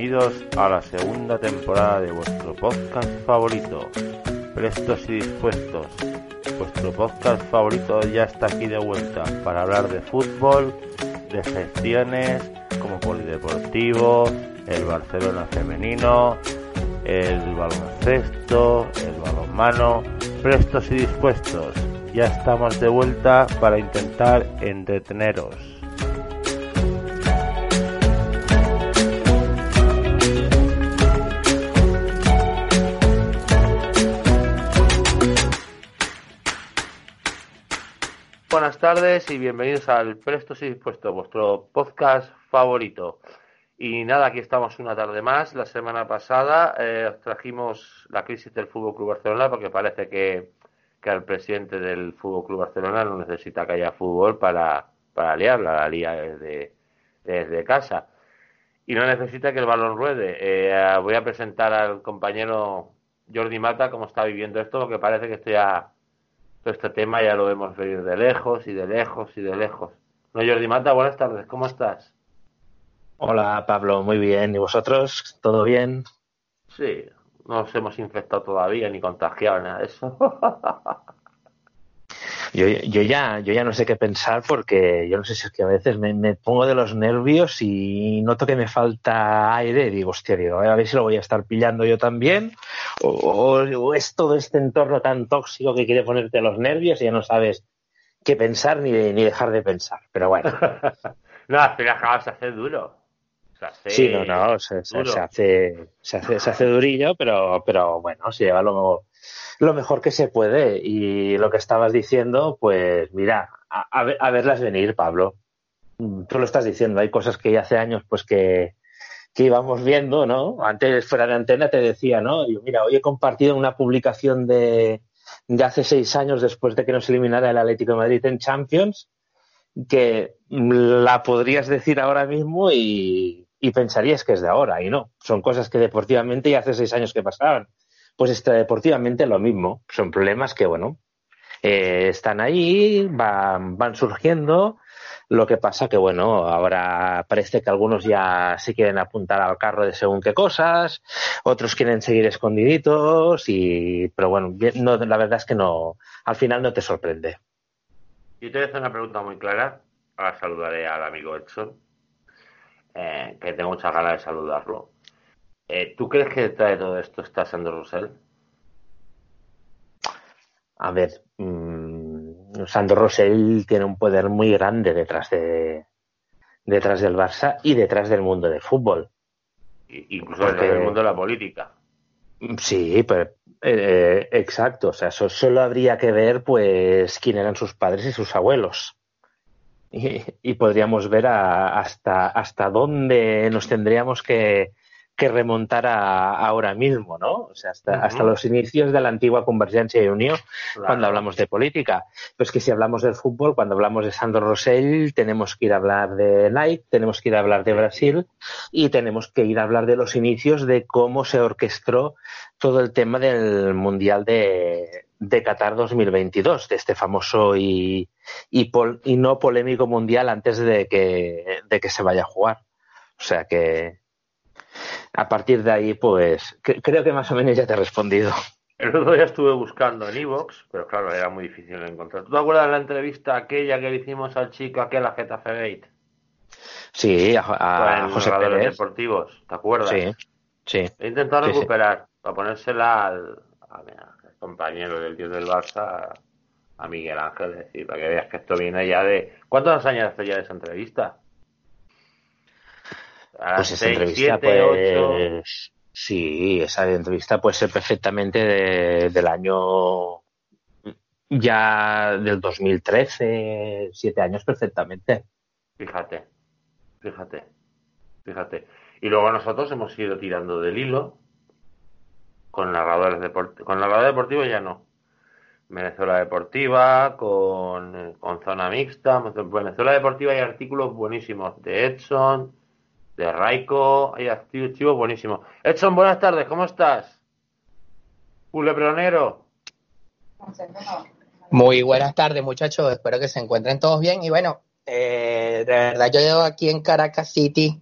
Bienvenidos a la segunda temporada de vuestro podcast favorito, Prestos y Dispuestos. Vuestro podcast favorito ya está aquí de vuelta para hablar de fútbol, de gestiones como polideportivo, el Barcelona femenino, el baloncesto, el balonmano. Prestos y dispuestos, ya estamos de vuelta para intentar entreteneros. Buenas tardes y bienvenidos al Prestos y Dispuestos, vuestro podcast favorito. Y nada, aquí estamos una tarde más. La semana pasada eh, os trajimos la crisis del Fútbol Club Barcelona porque parece que, que el presidente del Fútbol Club Barcelona no necesita que haya fútbol para, para liarla, la lía desde, desde casa. Y no necesita que el balón ruede. Eh, voy a presentar al compañero Jordi Mata cómo está viviendo esto, porque parece que esto ya todo este tema ya lo vemos venir de lejos y de lejos y de lejos. No, Jordi Mata, buenas tardes, ¿cómo estás? Hola Pablo, muy bien. ¿Y vosotros? ¿Todo bien? Sí, no nos hemos infectado todavía ni contagiado nada de eso. Yo, yo, ya, yo ya no sé qué pensar porque yo no sé si es que a veces me, me pongo de los nervios y noto que me falta aire y digo, hostia, digo, a ver si lo voy a estar pillando yo también o, o- o es todo este entorno tan tóxico que quiere ponerte los nervios y ya no sabes qué pensar ni, ni dejar de pensar. Pero bueno, no, al final acabas de hacer duro. Se hace sí, no, no, se, se- duro. se hace, se, hace, se hace durillo, pero, pero bueno, se lleva lo, lo mejor que se puede. Y lo que estabas diciendo, pues mira, a, a ver- a verlas venir, Pablo. Mm, Tú lo estás diciendo, hay cosas que ya hace años pues que, que íbamos viendo, ¿no? Antes fuera de antena te decía, ¿no? Yo, mira, hoy he compartido una publicación de, de hace seis años después de que nos eliminara el Atlético de Madrid en Champions, que mm, la podrías decir ahora mismo y, y pensarías que es de ahora, y no. Son cosas que deportivamente ya hace seis años que pasaban. Pues extradeportivamente lo mismo. Son problemas que, bueno, eh, están ahí, van, van surgiendo. Lo que pasa que, bueno, ahora parece que algunos ya se quieren apuntar al carro de según qué cosas, otros quieren seguir escondiditos, y, pero bueno, no, la verdad es que no, al final no te sorprende. Yo te voy una pregunta muy clara. Ahora saludaré al amigo Edson, eh, que tengo muchas ganas de saludarlo. Eh, ¿Tú crees que detrás de todo esto está Sandro Rosell? A ver, mm, Sandro Rosell tiene un poder muy grande detrás de detrás del Barça y detrás del mundo del fútbol. Incluso Porque- en el mundo de la política. Sí, pero eh, exacto. O sea, eso solo habría que ver, pues, quién eran sus padres y sus abuelos. Y, y podríamos ver a- hasta hasta dónde nos tendríamos que, que remontar a- ahora mismo, ¿no? O sea, hasta, hasta los inicios de la antigua Convergencia y Unión. Claro. cuando hablamos de política. Pero es que si hablamos del fútbol, cuando hablamos de Sandro Rosell, tenemos que ir a hablar de Nike, tenemos que ir a hablar de Brasil y tenemos que ir a hablar de los inicios de cómo se orquestó todo el tema del Mundial de, de Qatar 2022, de este famoso y, y, pol- y no polémico Mundial antes de que, de que se vaya a jugar. O sea que a partir de ahí, pues cre- creo que más o menos ya te he respondido. El otro día estuve buscando en Evox, pero claro, era muy difícil encontrar. ¿Tú te acuerdas de la entrevista aquella que le hicimos al chico aquel a Getafe Gate? Sí, a, a en José Pérez. deportivos, ¿te acuerdas? Sí, sí. He intentado Sí, sí. recuperar para ponérsela al, a compañero del dios del Barça, a Miguel Ángel, decir, para que veas que esto viene ya de... ¿Cuántos años hace ya de esa entrevista? A Pues esa entrevista, siete, ocho. pues. Sí, esa entrevista puede ser perfectamente de- del año. Ya del 2013, siete años perfectamente. Fíjate, fíjate, fíjate. Y luego nosotros hemos ido tirando del hilo con narradores deportivos, con narrador deportivo ya no. Venezuela Deportiva, con, con Zona Mixta. Venezuela Deportiva hay artículos buenísimos de Edson, de Raiko, hay archivos buenísimos. Edson, buenas tardes, ¿cómo estás? Culebronero. Muy buenas tardes, muchachos. Espero que se encuentren todos bien. Y bueno, eh, de verdad, yo llevo aquí en Caracas City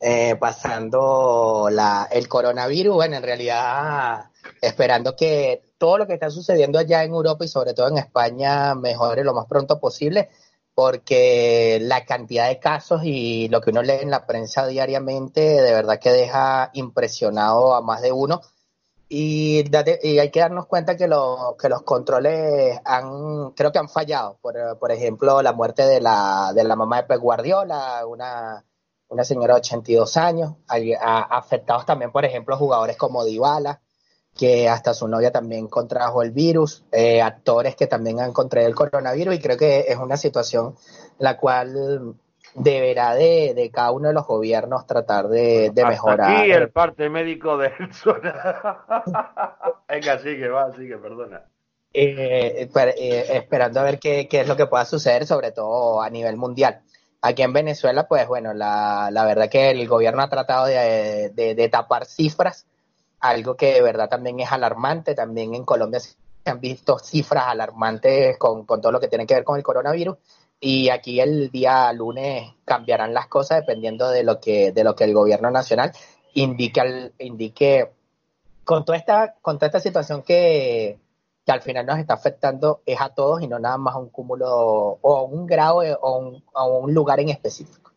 eh, pasando la, el coronavirus. Bueno, en realidad, esperando que todo lo que está sucediendo allá en Europa y sobre todo en España mejore lo más pronto posible, porque la cantidad de casos y lo que uno lee en la prensa diariamente, de verdad que deja impresionado a más de uno y, y, hay que darnos cuenta que, lo, que los controles han, creo que han fallado. Por, por ejemplo, la muerte de la, de la mamá de Pep Guardiola, una, una señora de 82 años, ha, afectados también, por ejemplo, jugadores como Dybala, que hasta su novia también contrajo el virus, eh, actores que también han contraído el coronavirus, y creo que es una situación la cual deberá de, de, cada uno de los gobiernos tratar de, de mejorar. Aquí el parte médico de Venga, sigue, va, sigue, perdona. Eh, eh, esperando a ver qué, qué, es lo que pueda suceder, sobre todo a nivel mundial. Aquí en Venezuela, pues bueno, la, la verdad que el gobierno ha tratado de, de, tapar cifras, algo que de verdad también es alarmante. También en Colombia se han visto cifras alarmantes con, con todo lo que tiene que ver con el coronavirus y aquí el día lunes cambiarán las cosas dependiendo de lo que de lo que el gobierno nacional indique indique con toda esta con toda esta situación que, que al final nos está afectando es a todos y no nada más a un cúmulo o a un grado o un, a un lugar en específico.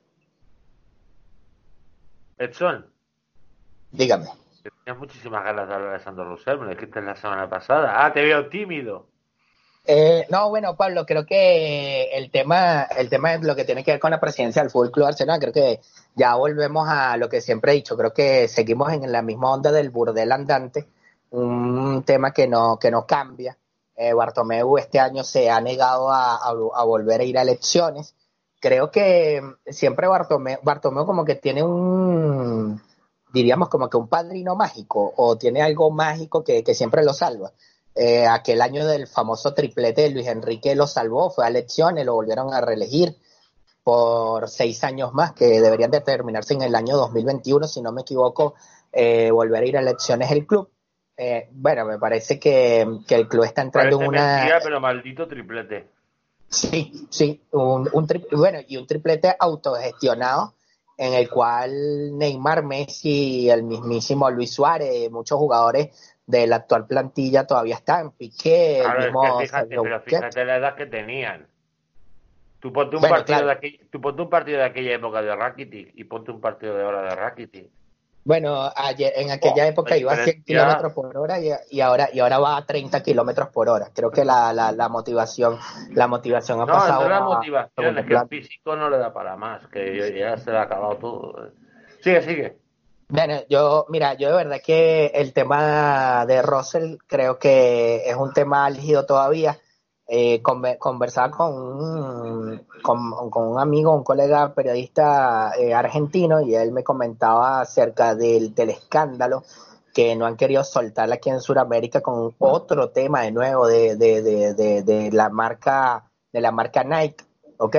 Edson. Dígame. Tenías muchísimas ganas de hablar de Sandro Rosell, me dijiste la semana pasada. Ah, te veo tímido. Eh, no, bueno, Pablo, creo que el tema, el tema es lo que tiene que ver con la presidencia del Fútbol Club Arsenal. Creo que ya volvemos a lo que siempre he dicho. Creo que seguimos en la misma onda del burdel andante, un tema que no, que no cambia. Eh, Bartomeu este año se ha negado a, a, volver a ir a elecciones. Creo que siempre Bartomeu, Bartomeu como que tiene un, diríamos como que un padrino mágico o tiene algo mágico que, que siempre lo salva. Eh, aquel año del famoso triplete de Luis Enrique lo salvó, fue a elecciones, lo volvieron a reelegir por seis años más, que deberían de terminarse en el año 2021, si no me equivoco, eh, volver a ir a elecciones el club. Eh, bueno, me parece que, que, el club está entrando en una... Mentira, pero maldito triplete. Sí, sí, un, un bueno, y un triplete autogestionado en el cual Neymar, Messi, el mismísimo Luis Suárez, muchos jugadores de la actual plantilla todavía están. Piqué, claro, el mismo es que fíjate, pero fíjate la edad que tenían. Tú ponte, un bueno, partido claro. de aquella, tú ponte un partido de aquella época de Rakitic y ponte un partido de ahora de Rakitic. Bueno, ayer, en aquella oh, época iba a 100 kilómetros por hora y, y, ahora y ahora va a 30 kilómetros por hora. Creo que la, la, la motivación la motivación ha no, pasado. No, la motivación es que el físico no le da para más, que ya se le ha acabado todo. Sigue, sigue. Bueno, yo, mira, yo de verdad que el tema de Russell creo que es un tema álgido todavía. Eh, conversaba con un, con, un amigo, un colega periodista eh, argentino, y él me comentaba acerca del, del escándalo que no han querido soltar aquí en Sudamérica con otro tema de nuevo de, de, de, de, de la marca de la marca Nike, ¿ok?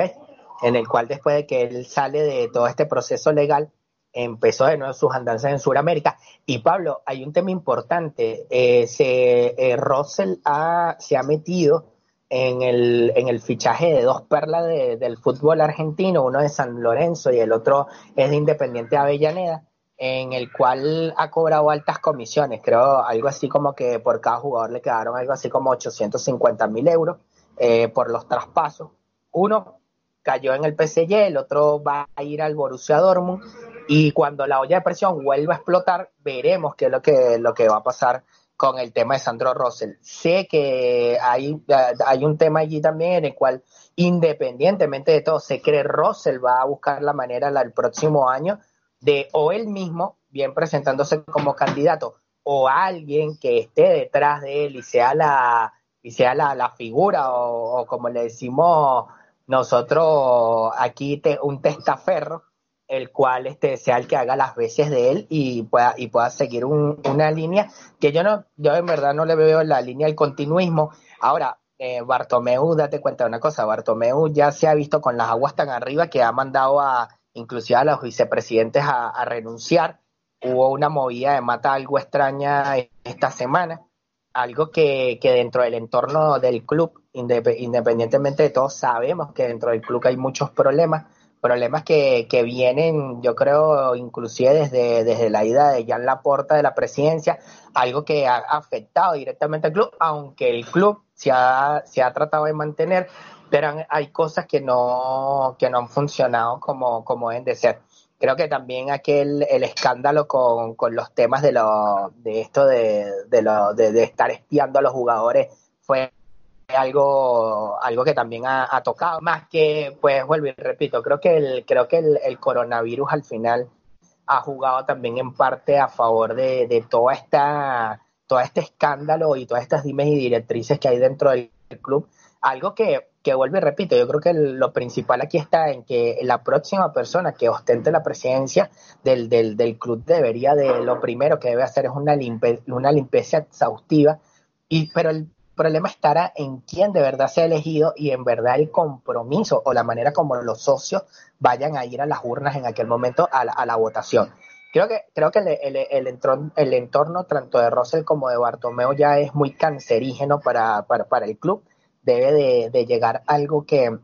En el cual después de que él sale de todo este proceso legal, empezó de nuevo sus andanzas en Sudamérica. Y Pablo, hay un tema importante. Eh, se, eh, Russell ha, se ha metido en el, en el fichaje de dos perlas de, del fútbol argentino, uno de San Lorenzo y el otro es de Independiente Avellaneda, en el cual ha cobrado altas comisiones. Creo algo así como que por cada jugador le quedaron algo así como 850 mil euros eh, por los traspasos. Uno cayó en el PSG, el otro va a ir al Borussia Dortmund y cuando la olla de presión vuelva a explotar, veremos qué es lo que, lo que va a pasar con el tema de Sandro Russell. Sé que hay, hay un tema allí también en el cual, independientemente de todo, se cree Russell va a buscar la manera el próximo año de o él mismo, bien presentándose como candidato, o alguien que esté detrás de él y sea la, y sea la, la figura, o, o, como le decimos nosotros aquí, te, un testaferro, el cual este sea el que haga las veces de él y pueda y pueda seguir una línea que yo no yo en verdad no le veo la línea del continuismo. Ahora eh, Bartomeu date cuenta de una cosa Bartomeu ya se ha visto con las aguas tan arriba que ha mandado a inclusive a los vicepresidentes a, renunciar. Hubo una movida de mata algo extraña esta semana algo que, que dentro del entorno del club independientemente de todo sabemos que dentro del club hay muchos problemas problemas que, que vienen, yo creo, inclusive desde, desde la ida de Jan Laporta de la presidencia, algo que ha afectado directamente al club, aunque el club se ha, se ha tratado de mantener, pero hay cosas que no, que no han funcionado como, como deben de ser. Creo que también aquel el escándalo con, con los temas de, lo, de esto de, de, lo, de estar espiando a los jugadores fue algo, algo que también ha, tocado, más que, pues vuelvo y repito, creo que el, creo que el, coronavirus al final ha jugado también en parte a favor de, de toda esta, todo este escándalo y todas estas dimes y directrices que hay dentro del club. Algo que, que vuelvo y repito, yo creo que lo principal aquí está en que la próxima persona que ostente la presidencia del, del, del club debería de, lo primero que debe hacer es una, limpe, una limpieza exhaustiva, y, pero el problema estará en quién de verdad se ha elegido y en verdad el compromiso o la manera como los socios vayan a ir a las urnas en aquel momento a la, votación. Creo que, creo que el, entorno, el, entorno, tanto de Russell como de Bartomeo ya es muy cancerígeno para, para, el club. Debe de, de llegar algo que,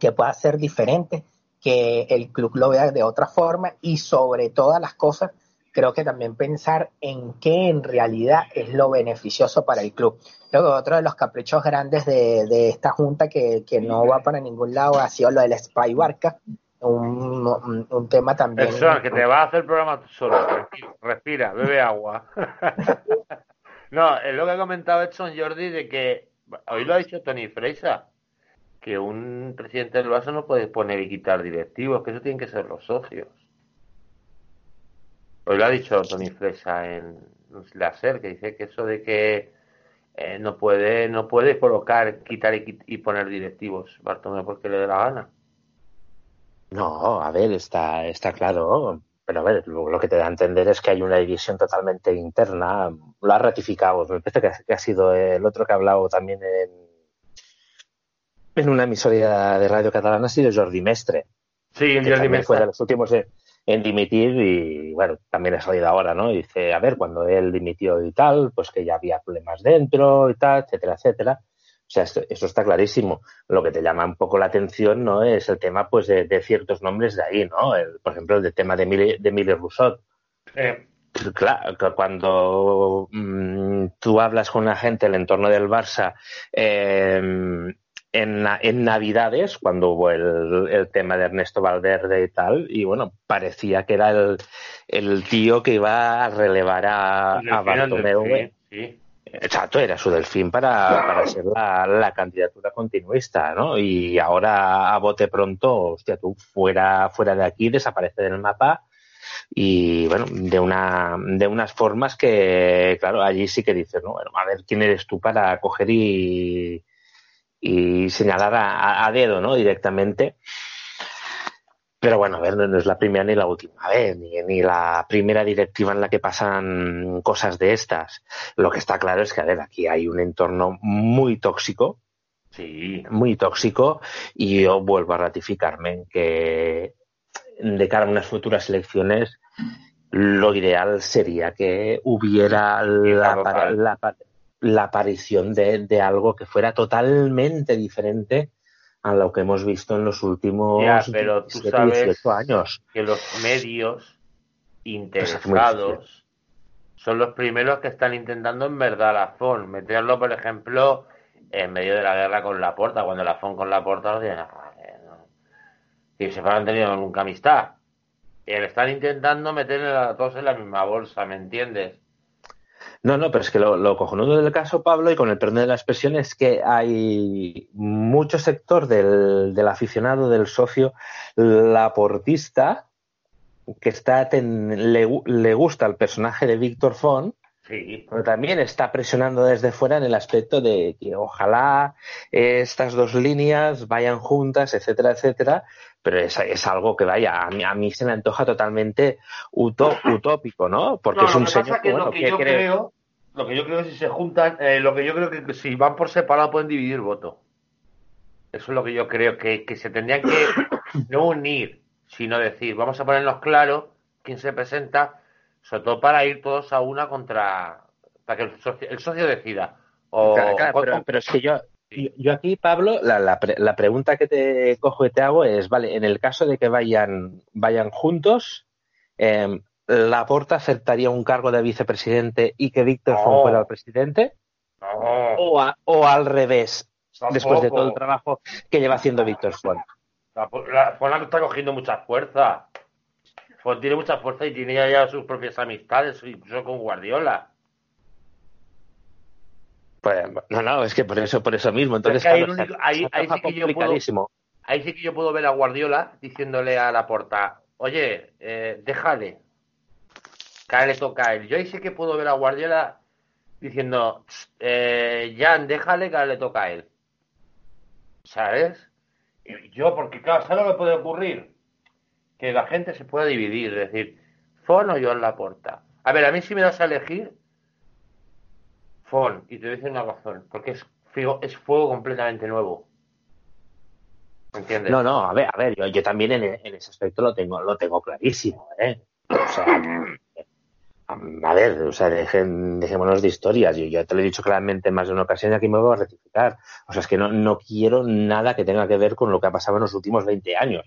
que pueda ser diferente, que el club lo vea de otra forma y sobre todas las cosas creo que también pensar en qué en realidad es lo beneficioso para el club. Creo que otro de los caprichos grandes de, esta junta que, no va para ningún lado ha sido lo del Spy Barca, un, un, tema también. Eso, que te va a hacer el programa solo. Respira, bebe agua. no, es lo que ha comentado Edson Jordi de que, hoy lo ha dicho Tony Freisa, que un presidente del Barça no puede poner y quitar directivos, que eso tienen que ser los socios. Hoy lo ha dicho Tony Fresa en la SER, que dice que eso de que eh, no puede no puede colocar, quitar y, poner directivos, Bartomeu, porque le dé la gana. No, a ver, está, está claro. Pero a ver, lo, que te da a entender es que hay una división totalmente interna. Lo ha ratificado. Me parece que, ha sido el otro que ha hablado también en, en una emisora de radio catalana, ha sido Jordi Mestre. Sí, Jordi Mestre. Fue de los últimos de, en dimitir y bueno, también ha salido ahora, ¿no? dice, a ver, cuando él dimitió y tal, pues que ya había problemas dentro y tal, etcétera, etcétera. O sea, esto, eso está clarísimo. Lo que te llama un poco la atención, ¿no? Es el tema, pues, de, ciertos nombres de ahí, ¿no? El, por ejemplo, el tema de Emile, de Rousseau. Claro, cuando mm, tú hablas con una gente del entorno del Barça, eh, en, en, Navidades, cuando hubo el, el, tema de Ernesto Valverde y tal, y bueno, parecía que era el, el tío que iba a relevar a, a Bartomeu. Exacto, era su delfín para, para ser la, la, candidatura continuista, ¿no? Y ahora a bote pronto, hostia, tú fuera, fuera de aquí, desaparece del mapa y bueno, de una, de unas formas que, claro, allí sí que dices, ¿no? Bueno, a ver quién eres tú para coger y, y señalar a, dedo, ¿no? Directamente. Pero bueno, a ver, no, es la primera ni la última vez, ni, ni, la primera directiva en la que pasan cosas de estas. Lo que está claro es que, a ver, aquí hay un entorno muy tóxico. Sí. Muy tóxico. Y yo vuelvo a ratificarme en que de cara a unas futuras elecciones, lo ideal sería que hubiera la, la, la aparición de, de, algo que fuera totalmente diferente a lo que hemos visto en los últimos ya, pero tú sabes años. Que los medios interesados son los primeros que están intentando en verdad la FON, meterlo, por ejemplo, en medio de la guerra con la porta, cuando la FON con la porta no tiene y se han tenido nunca amistad. Y le están intentando meter a todos en la misma bolsa, ¿me entiendes? No, no, pero es que lo, lo, cojonudo del caso, Pablo, y con el perdón de la expresión, es que hay mucho sector del, del aficionado, del socio, laportista, que está le, le, gusta el personaje de Víctor Font, Sí. Pero también está presionando desde fuera en el aspecto de que ojalá estas dos líneas vayan juntas, etcétera, etcétera. Pero es, es algo que vaya, a mí, a mí se me antoja totalmente utó- utópico, ¿no? Porque No, es un señor que bueno, lo que yo cree- creo, lo que yo creo es que si se juntan, eh, lo que yo creo que si van por separado pueden dividir voto. Eso es lo que yo creo, que, que se tendrían que no unir, sino decir, vamos a ponernos claro quién se presenta, sobre todo para ir todos a una contra, para que el socio, el socio decida. O, Claro, claro, o- pero, pero es que yo, yo, aquí, Pablo, la, la, pre- la pregunta que te cojo y te hago es, vale, en el caso de que vayan, vayan juntos, eh, ¿Laporta aceptaría un cargo de vicepresidente y que Víctor No. Fuera el presidente? No, O, a- o al revés, después de todo el trabajo que lleva haciendo Víctor Font? La, la Fon está cogiendo mucha fuerza. Fon tiene mucha fuerza y tiene ya sus propias amistades, incluso con Guardiola. Pues, no, no, es que por eso, por eso mismo. Entonces, Es que ahí claro, único- sí que yo puedo- complicadísimo. Ahí sí que yo puedo ver a Guardiola diciéndole a la porta, oye, eh, déjale, que le toca a él. Yo ahí sí que puedo ver a Guardiola diciendo, eh, Jan, déjale que le toca a él. ¿Sabes? Y yo, porque claro, ¿sabes lo que puede ocurrir? Que la gente se pueda dividir, es decir, Fon o yo en la porta. A ver, a mí si me das a elegir, Fon, y te voy a decir una razón, porque es, es fuego completamente nuevo. ¿Me ¿Entiendes? No, no, a ver, a ver, yo, yo también en, en ese aspecto lo tengo, lo tengo clarísimo, ¿eh? O sea, a ver, o sea, dejen, dejémonos de historias. Yo ya te lo he dicho claramente en más de una ocasión y aquí me voy a rectificar. O sea, es que no, no quiero nada que tenga que ver con lo que ha pasado en los últimos 20 años.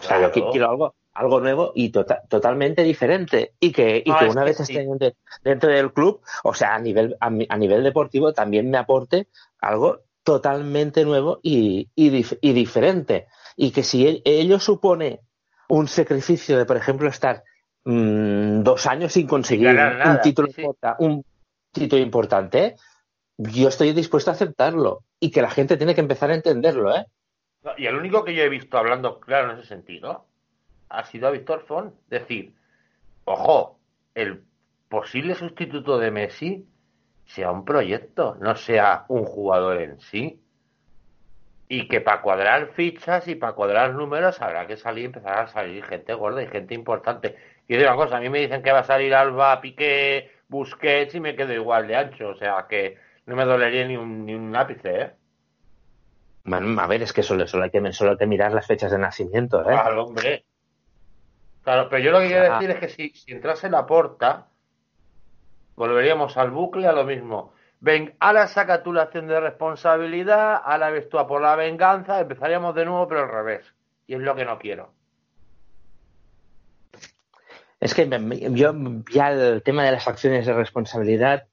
O sea, yo Claro. quiero algo, algo nuevo y tota- totalmente diferente. Y que, y No, que es una que vez sí. esté de- dentro del club, o sea, a nivel, a, a nivel deportivo también me aporte algo totalmente nuevo y, y, dif- y diferente. Y que si el- ello supone un sacrificio de, por ejemplo, estar mm, dos años sin conseguir nada, un título sí, un título importante, yo estoy dispuesto a aceptarlo. Y que la gente tiene que empezar a entenderlo, ¿eh? Y el único que yo he visto hablando claro en ese sentido ha sido a Víctor Font. Decir, ojo, el posible sustituto de Messi sea un proyecto, no sea un jugador en sí. Y que para cuadrar fichas y para cuadrar números habrá que salir, empezar a salir gente gorda y gente importante. Y digo una cosa, a mí me dicen que va a salir Alba, Piqué, Busquets y me quedo igual de ancho. O sea que no me dolería ni un, ni un ápice, ¿eh? A ver, es que solo, solo, hay que, solo hay que mirar las fechas de nacimiento, ¿eh? Claro, hombre. Claro, pero yo lo que quiero decir es que si, si entrase la porta, volveríamos al bucle a lo mismo. Ven, ahora saca tú la acción de responsabilidad, ahora ves tú a por la venganza, empezaríamos de nuevo, pero al revés. Y es lo que no quiero. Es que yo ya el tema de las acciones de responsabilidad,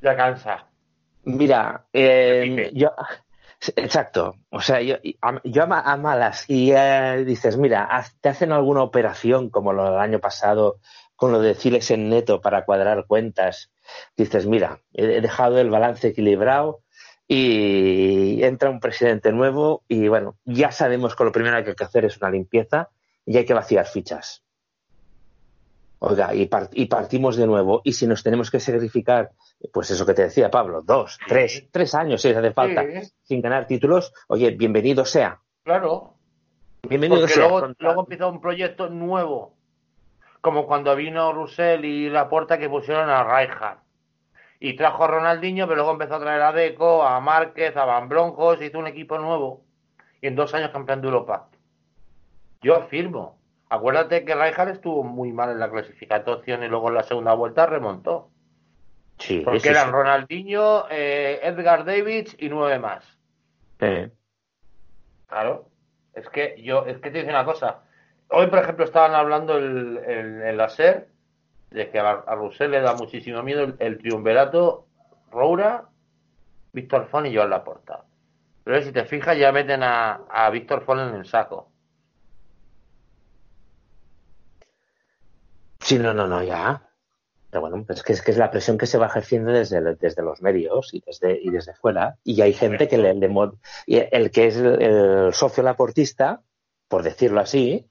Ya cansa. mira, eh, yo, exacto, o sea, yo, yo a, ma- a malas. Y eh, dices, mira, te hacen alguna operación como lo del año pasado con lo de en neto para cuadrar cuentas, dices, mira, he dejado el balance equilibrado y entra un presidente nuevo y bueno, ya sabemos que lo primero que hay que hacer es una limpieza y hay que vaciar fichas. Oiga, y, par- y partimos de nuevo. Y si nos tenemos que sacrificar, pues eso que te decía Pablo, dos, tres, tres años si hace falta, Sí. sin ganar títulos, oye, bienvenido sea. Claro. Bienvenido Porque sea. luego, Contra- luego empieza un proyecto nuevo. Como cuando vino Russell y Laporta que pusieron a Rijkaard. Y trajo a Ronaldinho, pero luego empezó a traer a Deco, a Márquez, a Van Broncos, hizo un equipo nuevo. Y en dos años campeón de Europa. Yo afirmo. Acuérdate que Rijkaard estuvo muy mal en la clasificación y luego en la segunda vuelta remontó. Sí, Porque sí, eran sí. Ronaldinho, eh, Edgar Davids y nueve más. Eh, Claro, es que yo, es que te dice una cosa. Hoy, por ejemplo, estaban hablando el, el, el de que a, a Roussel le da muchísimo miedo el, el triunvirato Roura, Víctor Fon y Joan Laporta. Pero si te fijas, ya meten a, a Víctor Fon en el saco. Sí, no, no, no, ya. Pero bueno, pues es que, es que es la presión que se va ejerciendo desde, desde los medios y desde, y desde fuera. Y hay gente que le, le mo- y el que es el, el socio laportista, por decirlo así,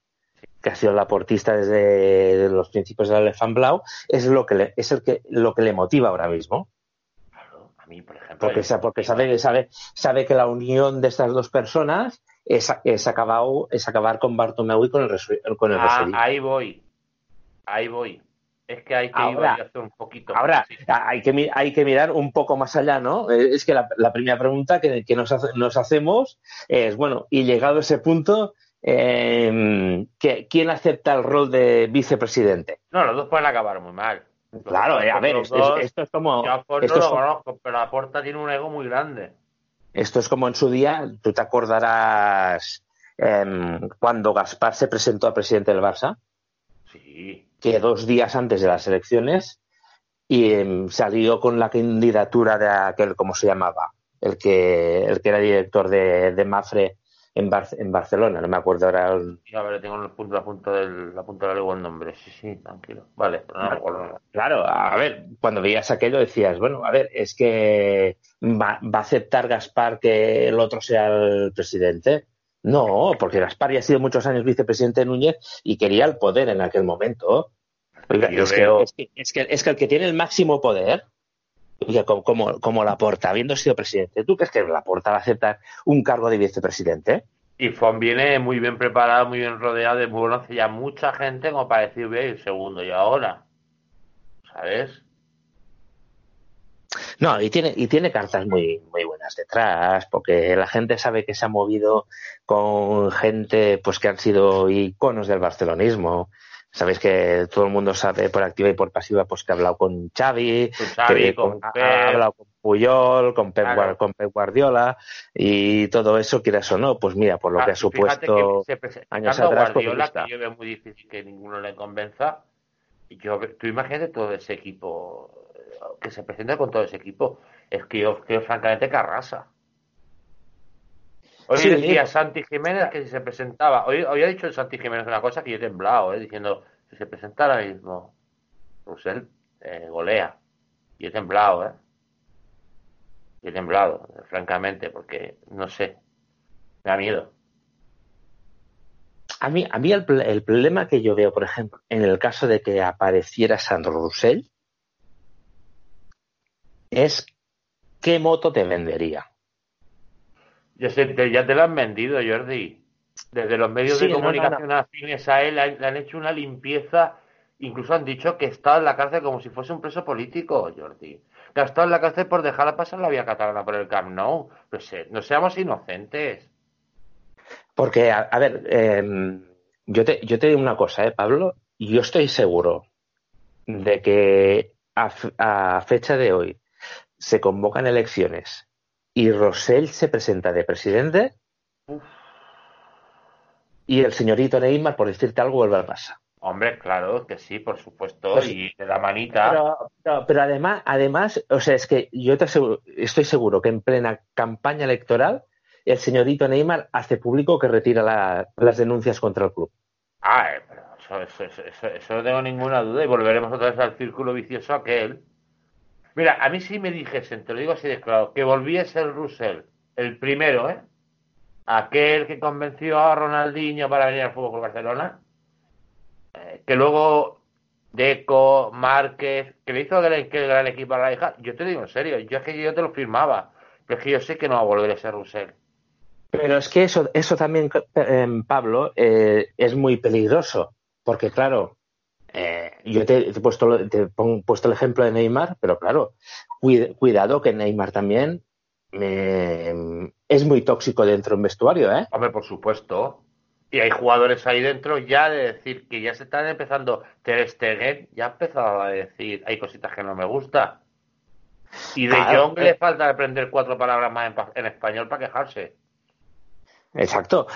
que ha sido la portista desde los principios del Elefant Blau, es lo que le, es el que, lo que le motiva ahora mismo. Claro, a mí, por ejemplo. Porque, porque sabe, sabe, sabe que la unión de estas dos personas es, es, acabado, es acabar con Bartomeu y con el, con el ah, Ahí voy. Ahí voy. Es que hay que ahora, hacer un poquito. Ahora, hay, que, hay que mirar un poco más allá, ¿no? Eh, es que la, la primera pregunta que, que nos, hace, nos, hacemos es, bueno, y llegado a ese punto, eh, ¿quién acepta el rol de vicepresidente? No, los dos pueden acabar muy mal. claro, eh, a ver, esto, esto, es como... Yo esto no lo conozco, pero la Porta tiene un ego muy grande. Esto es como en su día, tú te acordarás eh, cuando Gaspar se presentó a presidente del Barça. Sí. Que dos días antes de las elecciones y eh, salió con la candidatura de aquel, ¿cómo se llamaba? El que, el que era director de, de Mafre en, en Barcelona, no me acuerdo ahora. El... a ver, tengo el punto, la punta del, la punta del el nombre, sí, sí, tranquilo. Vale, pero no me acuerdo. Claro, a ver, cuando veías aquello decías, bueno, a ver, es que va, va a aceptar Gaspar que el otro sea el presidente. No, porque Gaspar ya ha sido muchos años vicepresidente de Núñez y quería el poder en aquel momento. Oiga, es, que, es, que, es, que, es que el que tiene el máximo poder como, como, la Porta, habiendo sido presidente, ¿tú crees que la Porta va a aceptar un cargo de vicepresidente? Y Fon viene muy bien preparado, muy bien rodeado de muy conoce ya mucha gente como para decir, ve, segundo y ahora. ¿Sabes? No, y tiene, y tiene cartas muy, muy buenas detrás, porque la gente sabe que se ha movido con gente pues que han sido iconos del barcelonismo, Sabéis que todo el mundo sabe por activa y por pasiva pues que ha hablado con Xavi, con ha, hablado con Puyol, con Pep, con Pep, Guardiola y todo eso, quieras o no, pues mira, por lo que ha supuesto años atrás. Pues Guardiola, que yo veo muy difícil que ninguno le convenza. Yo, tú imagínate todo ese equipo, que se presenta con todo ese equipo, es que yo creo francamente que arrasa. Hoy decía Santi Jiménez que si se presentaba, hoy, hoy ha dicho Santi Jiménez una cosa que yo he temblado, ¿eh? diciendo, si se presenta ahora mismo Rusell, eh, golea. Y he temblado, ¿eh? Y he temblado, francamente, porque no sé, me da miedo. A mí, a mí el, el, problema que yo veo, por ejemplo, en el caso de que apareciera Sandro Roussel, es qué moto te vendería. Ya, ya te lo han vendido, Jordi. Desde los medios de comunicación afines a él le han hecho una limpieza. Incluso han dicho que está en la cárcel como si fuese un preso político, Jordi. Que ha estado en la cárcel por dejar pasar la vía catalana por el Camp Nou. Pues, no seamos inocentes. Porque, a, ver, em, yo, te, yo te digo una cosa, ¿eh, Pablo? Yo estoy seguro de que a fecha de hoy se convocan elecciones y Rosell se presenta de presidente y el señorito Neymar, por decirte algo, vuelve al Barça. Hombre, claro que sí, por supuesto, pues y de la manita. Pero, pero, además, además, o sea, es que yo te estoy seguro que en plena campaña electoral el señorito Neymar hace público que retira las denuncias contra el club. Ah, eh, pero eso, eso, eso, no tengo ninguna duda y volveremos otra vez al círculo vicioso aquel Mira, a mí sí me dijesen, te lo digo así de claro, que volviese el Russell, el primero, ¿eh? Aquel que convenció a Ronaldinho para venir al fútbol con Barcelona, eh, que luego Deco, Márquez, que le hizo que el gran equipo a la hija, yo te digo en serio, yo es que yo te lo firmaba, pero es que yo sé que no va a volver ese Russell. Pero es que eso, eso también, eh, Pablo, eh, es muy peligroso, porque claro, eh, yo te, he puesto, te he puesto el ejemplo de Neymar, pero claro, cuidado que Neymar también eh, es muy tóxico dentro del vestuario, ¿eh? Hombre, por supuesto. Y hay jugadores ahí dentro ya de decir que ya se están empezando. Ter Stegen ya ha empezado a decir hay cositas que no me gusta. Y de Jong le falta aprender cuatro palabras más en español para quejarse. Exacto.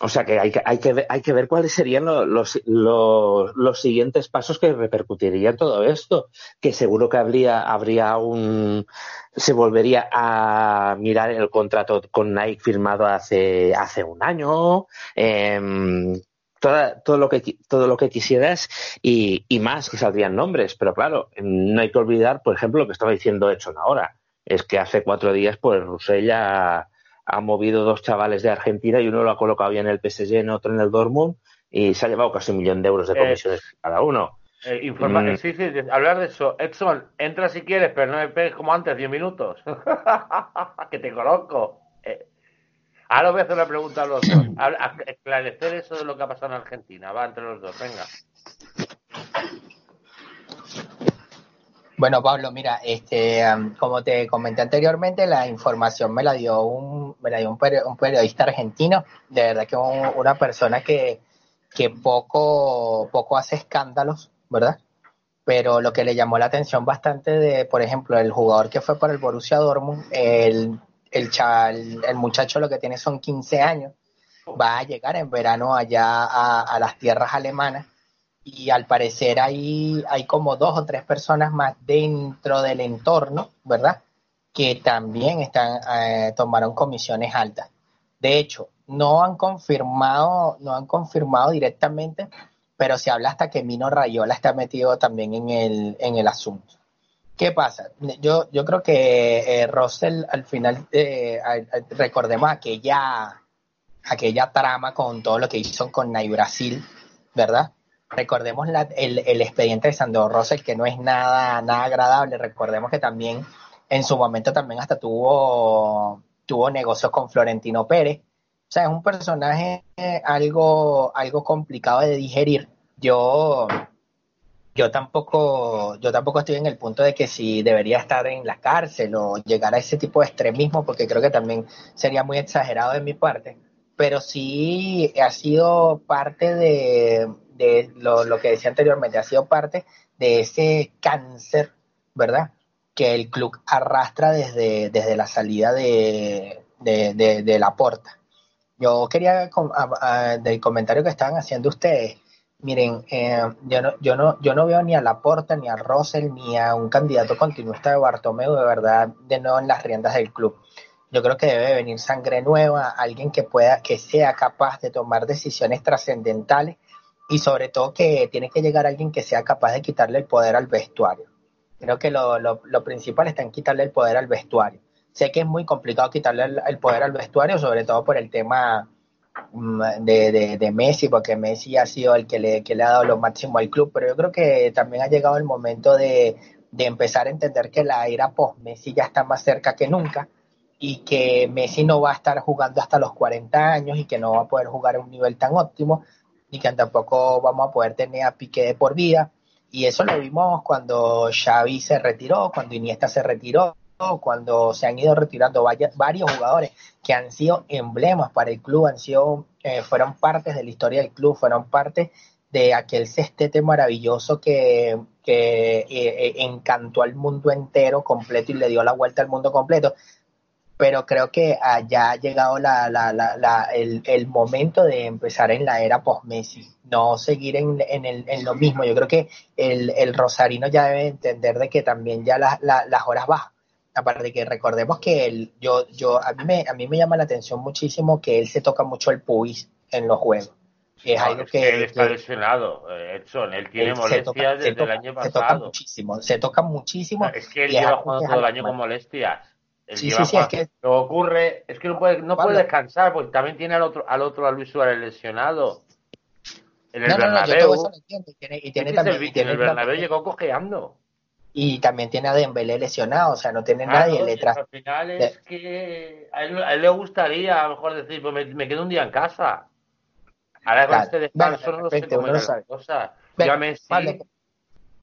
O sea que hay que, hay que, ver, hay que ver cuáles serían los, los, los, siguientes pasos que repercutirían todo esto. Que seguro que habría, habría un. Se volvería a mirar el contrato con Nike firmado hace, hace un año. Eh, todo, lo que, todo lo que quisieras y, y más que saldrían nombres. Pero claro, no hay que olvidar, por ejemplo, lo que estaba diciendo Edson ahora. Es que hace cuatro días, pues Rusell ya ha movido dos chavales de Argentina y uno lo ha colocado ya en el PSG, en otro en el Dortmund y se ha llevado casi un millón de euros de Eh, comisiones cada uno. Eh, informa- Mm. Sí, sí, hablar de eso. Edson, entra si quieres, pero no me pegues como antes, 10 minutos. que te conozco. Eh, ahora voy a hacer una pregunta a los dos. Habla- a- esclarecer eso de lo que ha pasado en Argentina. Va, entre los dos, venga. Bueno, Pablo, mira, este, como te comenté anteriormente, la información me la dio un, me la dio un, un periodista argentino, de verdad que un- una persona que, que poco, poco hace escándalos, ¿verdad? Pero lo que le llamó la atención bastante de, por ejemplo, el jugador que fue para el Borussia Dortmund, el, el, chaval- el muchacho lo que tiene son 15 años, va a llegar en verano allá a las tierras alemanas y al parecer hay, hay como dos o tres personas más dentro del entorno, ¿verdad? Que también están, eh, tomaron comisiones altas. De hecho, no han confirmado, no han confirmado directamente, pero se habla hasta que Mino Rayola está metido también en el, en el asunto. ¿Qué pasa? Yo, yo creo que eh, Russell al final, eh, recordemos aquella, aquella trama con todo lo que hizo con Nai Brasil, ¿verdad? Recordemos la- el, el expediente de Sandro Russell, que no es nada, nada agradable. Recordemos que también en su momento también hasta tuvo, tuvo negocios con Florentino Pérez. O sea, es un personaje eh, algo, algo complicado de digerir. Yo, yo tampoco, yo tampoco estoy en el punto de que si debería estar en la cárcel o llegar a ese tipo de extremismo, porque creo que también sería muy exagerado de mi parte. Pero sí ha sido parte de, lo, que decía anteriormente, ha sido parte de ese cáncer, ¿verdad? Que el club arrastra desde, desde la salida de, de, la porta. Yo quería, del comentario que estaban haciendo ustedes, miren, eh, yo, no, yo, no, yo no veo ni a Laporta, ni a Russell, ni a un candidato continuista de Bartomeu, de verdad, de nuevo en las riendas del club. Yo creo que debe venir sangre nueva, alguien que pueda, que sea capaz de tomar decisiones trascendentales y sobre todo que tiene que llegar alguien que sea capaz de quitarle el poder al vestuario. Creo que lo, lo, lo principal está en quitarle el poder al vestuario. Sé que es muy complicado quitarle el, poder al vestuario, sobre todo por el tema mm, de, de, de Messi, porque Messi ha sido el que le, que le ha dado lo máximo al club, pero yo creo que también ha llegado el momento de, de empezar a entender que la era post-Messi ya está más cerca que nunca y que Messi no va a estar jugando hasta los 40 años y que no va a poder jugar a un nivel tan óptimo y que tampoco vamos a poder tener a Piqué de por vida. Y eso lo vimos cuando Xavi se retiró, cuando Iniesta se retiró, cuando se han ido retirando varios jugadores que han sido emblemas para el club, han sido, eh, fueron partes de la historia del club, fueron parte de aquel cestete maravilloso que, que eh, eh, encantó al mundo entero completo y le dio la vuelta al mundo completo pero creo que ya ha llegado la, la, la, la- el, el momento de empezar en la era post-Messi, no seguir en, en, el, en lo mismo. Yo creo que el, el Rosarino ya debe entender de que también ya la- la- las horas bajan. Aparte de que recordemos que él, yo, yo, a, mí me, a mí me llama la atención muchísimo que él se toca mucho el pubis en los juegos. Es No, algo es que él está que- lesionado, eh, Edson. Él tiene él molestias toca- desde toca- el año Se toca pasado. muchísimo, se toca muchísimo. Es que él es lleva jugando que es todo el año con molestias. Él Sí, lleva sí, sí, es jugando- que Lo ocurre es que no puede, no puede descansar, porque también tiene al otro, al otro a Luis Suárez lesionado. En el No, Bernabéu. Y tiene, y tiene Este es también, el y en tiene el Bernabéu llegó cojeando. y también tiene a Dembélé lesionado, o sea, no tiene nadie y detrás. Al final es que a él, a él le gustaría a lo mejor decir, pues me, me quedo un día en casa. Ahora con este descanso no sé cómo las cosas. Yo a Messi,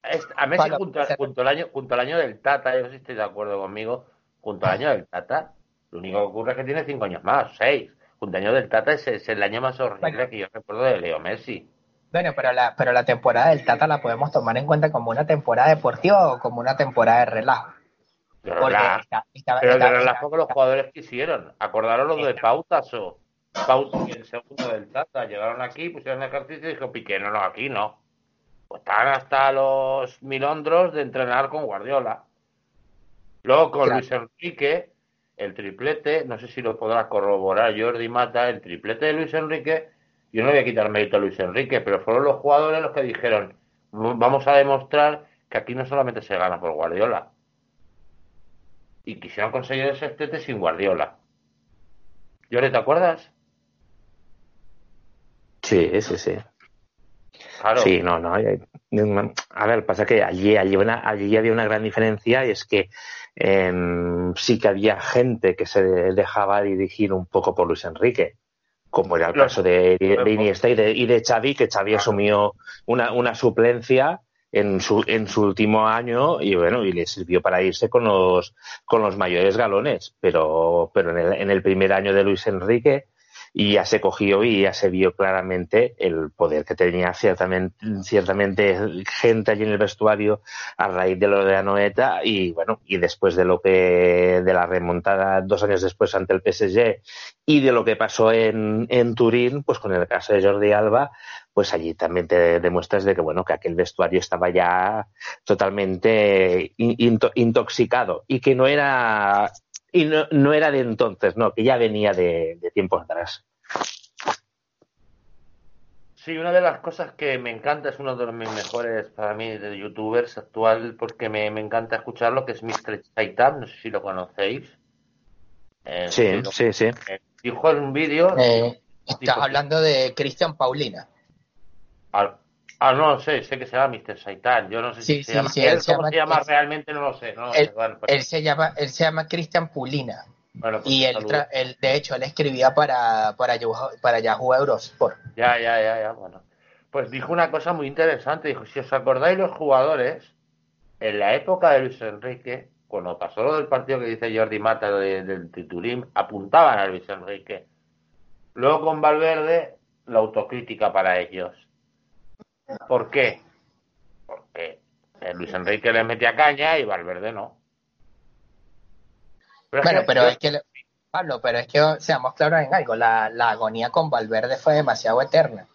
es- a Messi junto, al año, junto al año del Tata, yo no sé si estoy de acuerdo conmigo, junto al año del Tata, lo único que ocurre es que tiene cinco años más, seis. Junto al año del Tata es, es el año más horrible Bueno. que yo recuerdo de Leo Messi. Bueno, pero la, pero la temporada del Tata la podemos tomar en cuenta como una temporada deportiva o como una temporada de relajo. De Porque relajo. está- está- Pero de está- relajo está- que los jugadores quisieron. Acordaron los de Pautas o Pautas y el segundo del Tata. Llegaron aquí, pusieron ejercicio y dijo Piqué, no, no, aquí no. Pues estaban hasta los milondros de entrenar con Guardiola. Luego con Claro. Luis Enrique, el triplete, no sé si lo podrá corroborar Jordi Mata, el triplete de Luis Enrique, yo no voy a quitar mérito a Luis Enrique, pero fueron los jugadores los que dijeron, vamos a demostrar que aquí no solamente se gana por Guardiola, y quisieron conseguir ese sextete sin Guardiola. Jordi, ¿te acuerdas? Sí, sí, sí. Claro. Sí, no, no. A ver, pasa que allí, allí, una- allí había una gran diferencia y es que em, sí que había gente que se dejaba dirigir un poco por Luis Enrique, como era el caso de, de Iniesta y de, y de Xavi, que Xavi asumió una, una suplencia en su, en su último año y bueno, y le sirvió para irse con los, con los mayores galones, pero, pero en el, en el primer año de Luis Enrique y ya se cogió y ya se vio claramente el poder que tenía ciertamente, ciertamente gente allí en el vestuario a raíz de lo de Anoeta y bueno, y después de lo que, de la remontada dos años después ante el PSG y de lo que pasó en, en Turín, pues con el caso de Jordi Alba, pues allí también te demuestras de que bueno, que aquel vestuario estaba ya totalmente in- into- intoxicado y que no era y no, no era de entonces, no, que ya venía de, de tiempos atrás. Sí, una de las cosas que me encanta es uno de los mis mejores para mí de youtubers actual porque me, me encanta escucharlo, que es Mr. Chaitam, no sé si lo conocéis. Eh, Sí, lo- sí, sí. eh, dijo en un vídeo, Eh, estás Dijo- hablando de Cristian Paulina. Ah, no lo sé, sé que se llama Mr. Saitan, yo no sé si se sí, llama, sí, él él se cómo llama- se llama él- realmente no lo sé, no él- bueno, pues- Él se llama, él se llama Cristian Pulina. bueno, pues Y él, él, de hecho, él escribía para, para, Yahoo, para Yahoo Eurosport. Ya, ya, ya, ya, bueno. Pues dijo una cosa muy interesante, dijo, si os acordáis los jugadores, en la época de Luis Enrique, cuando pasó lo del partido que dice Jordi Mata de- del titulín, apuntaban a Luis Enrique. Luego con Valverde, la autocrítica para ellos. ¿Por qué? Porque eh, Luis Enrique les metía caña y Valverde no. Pero es que pero es que, Pablo, pero es que seamos claros en algo, la, la agonía con Valverde fue demasiado eterna.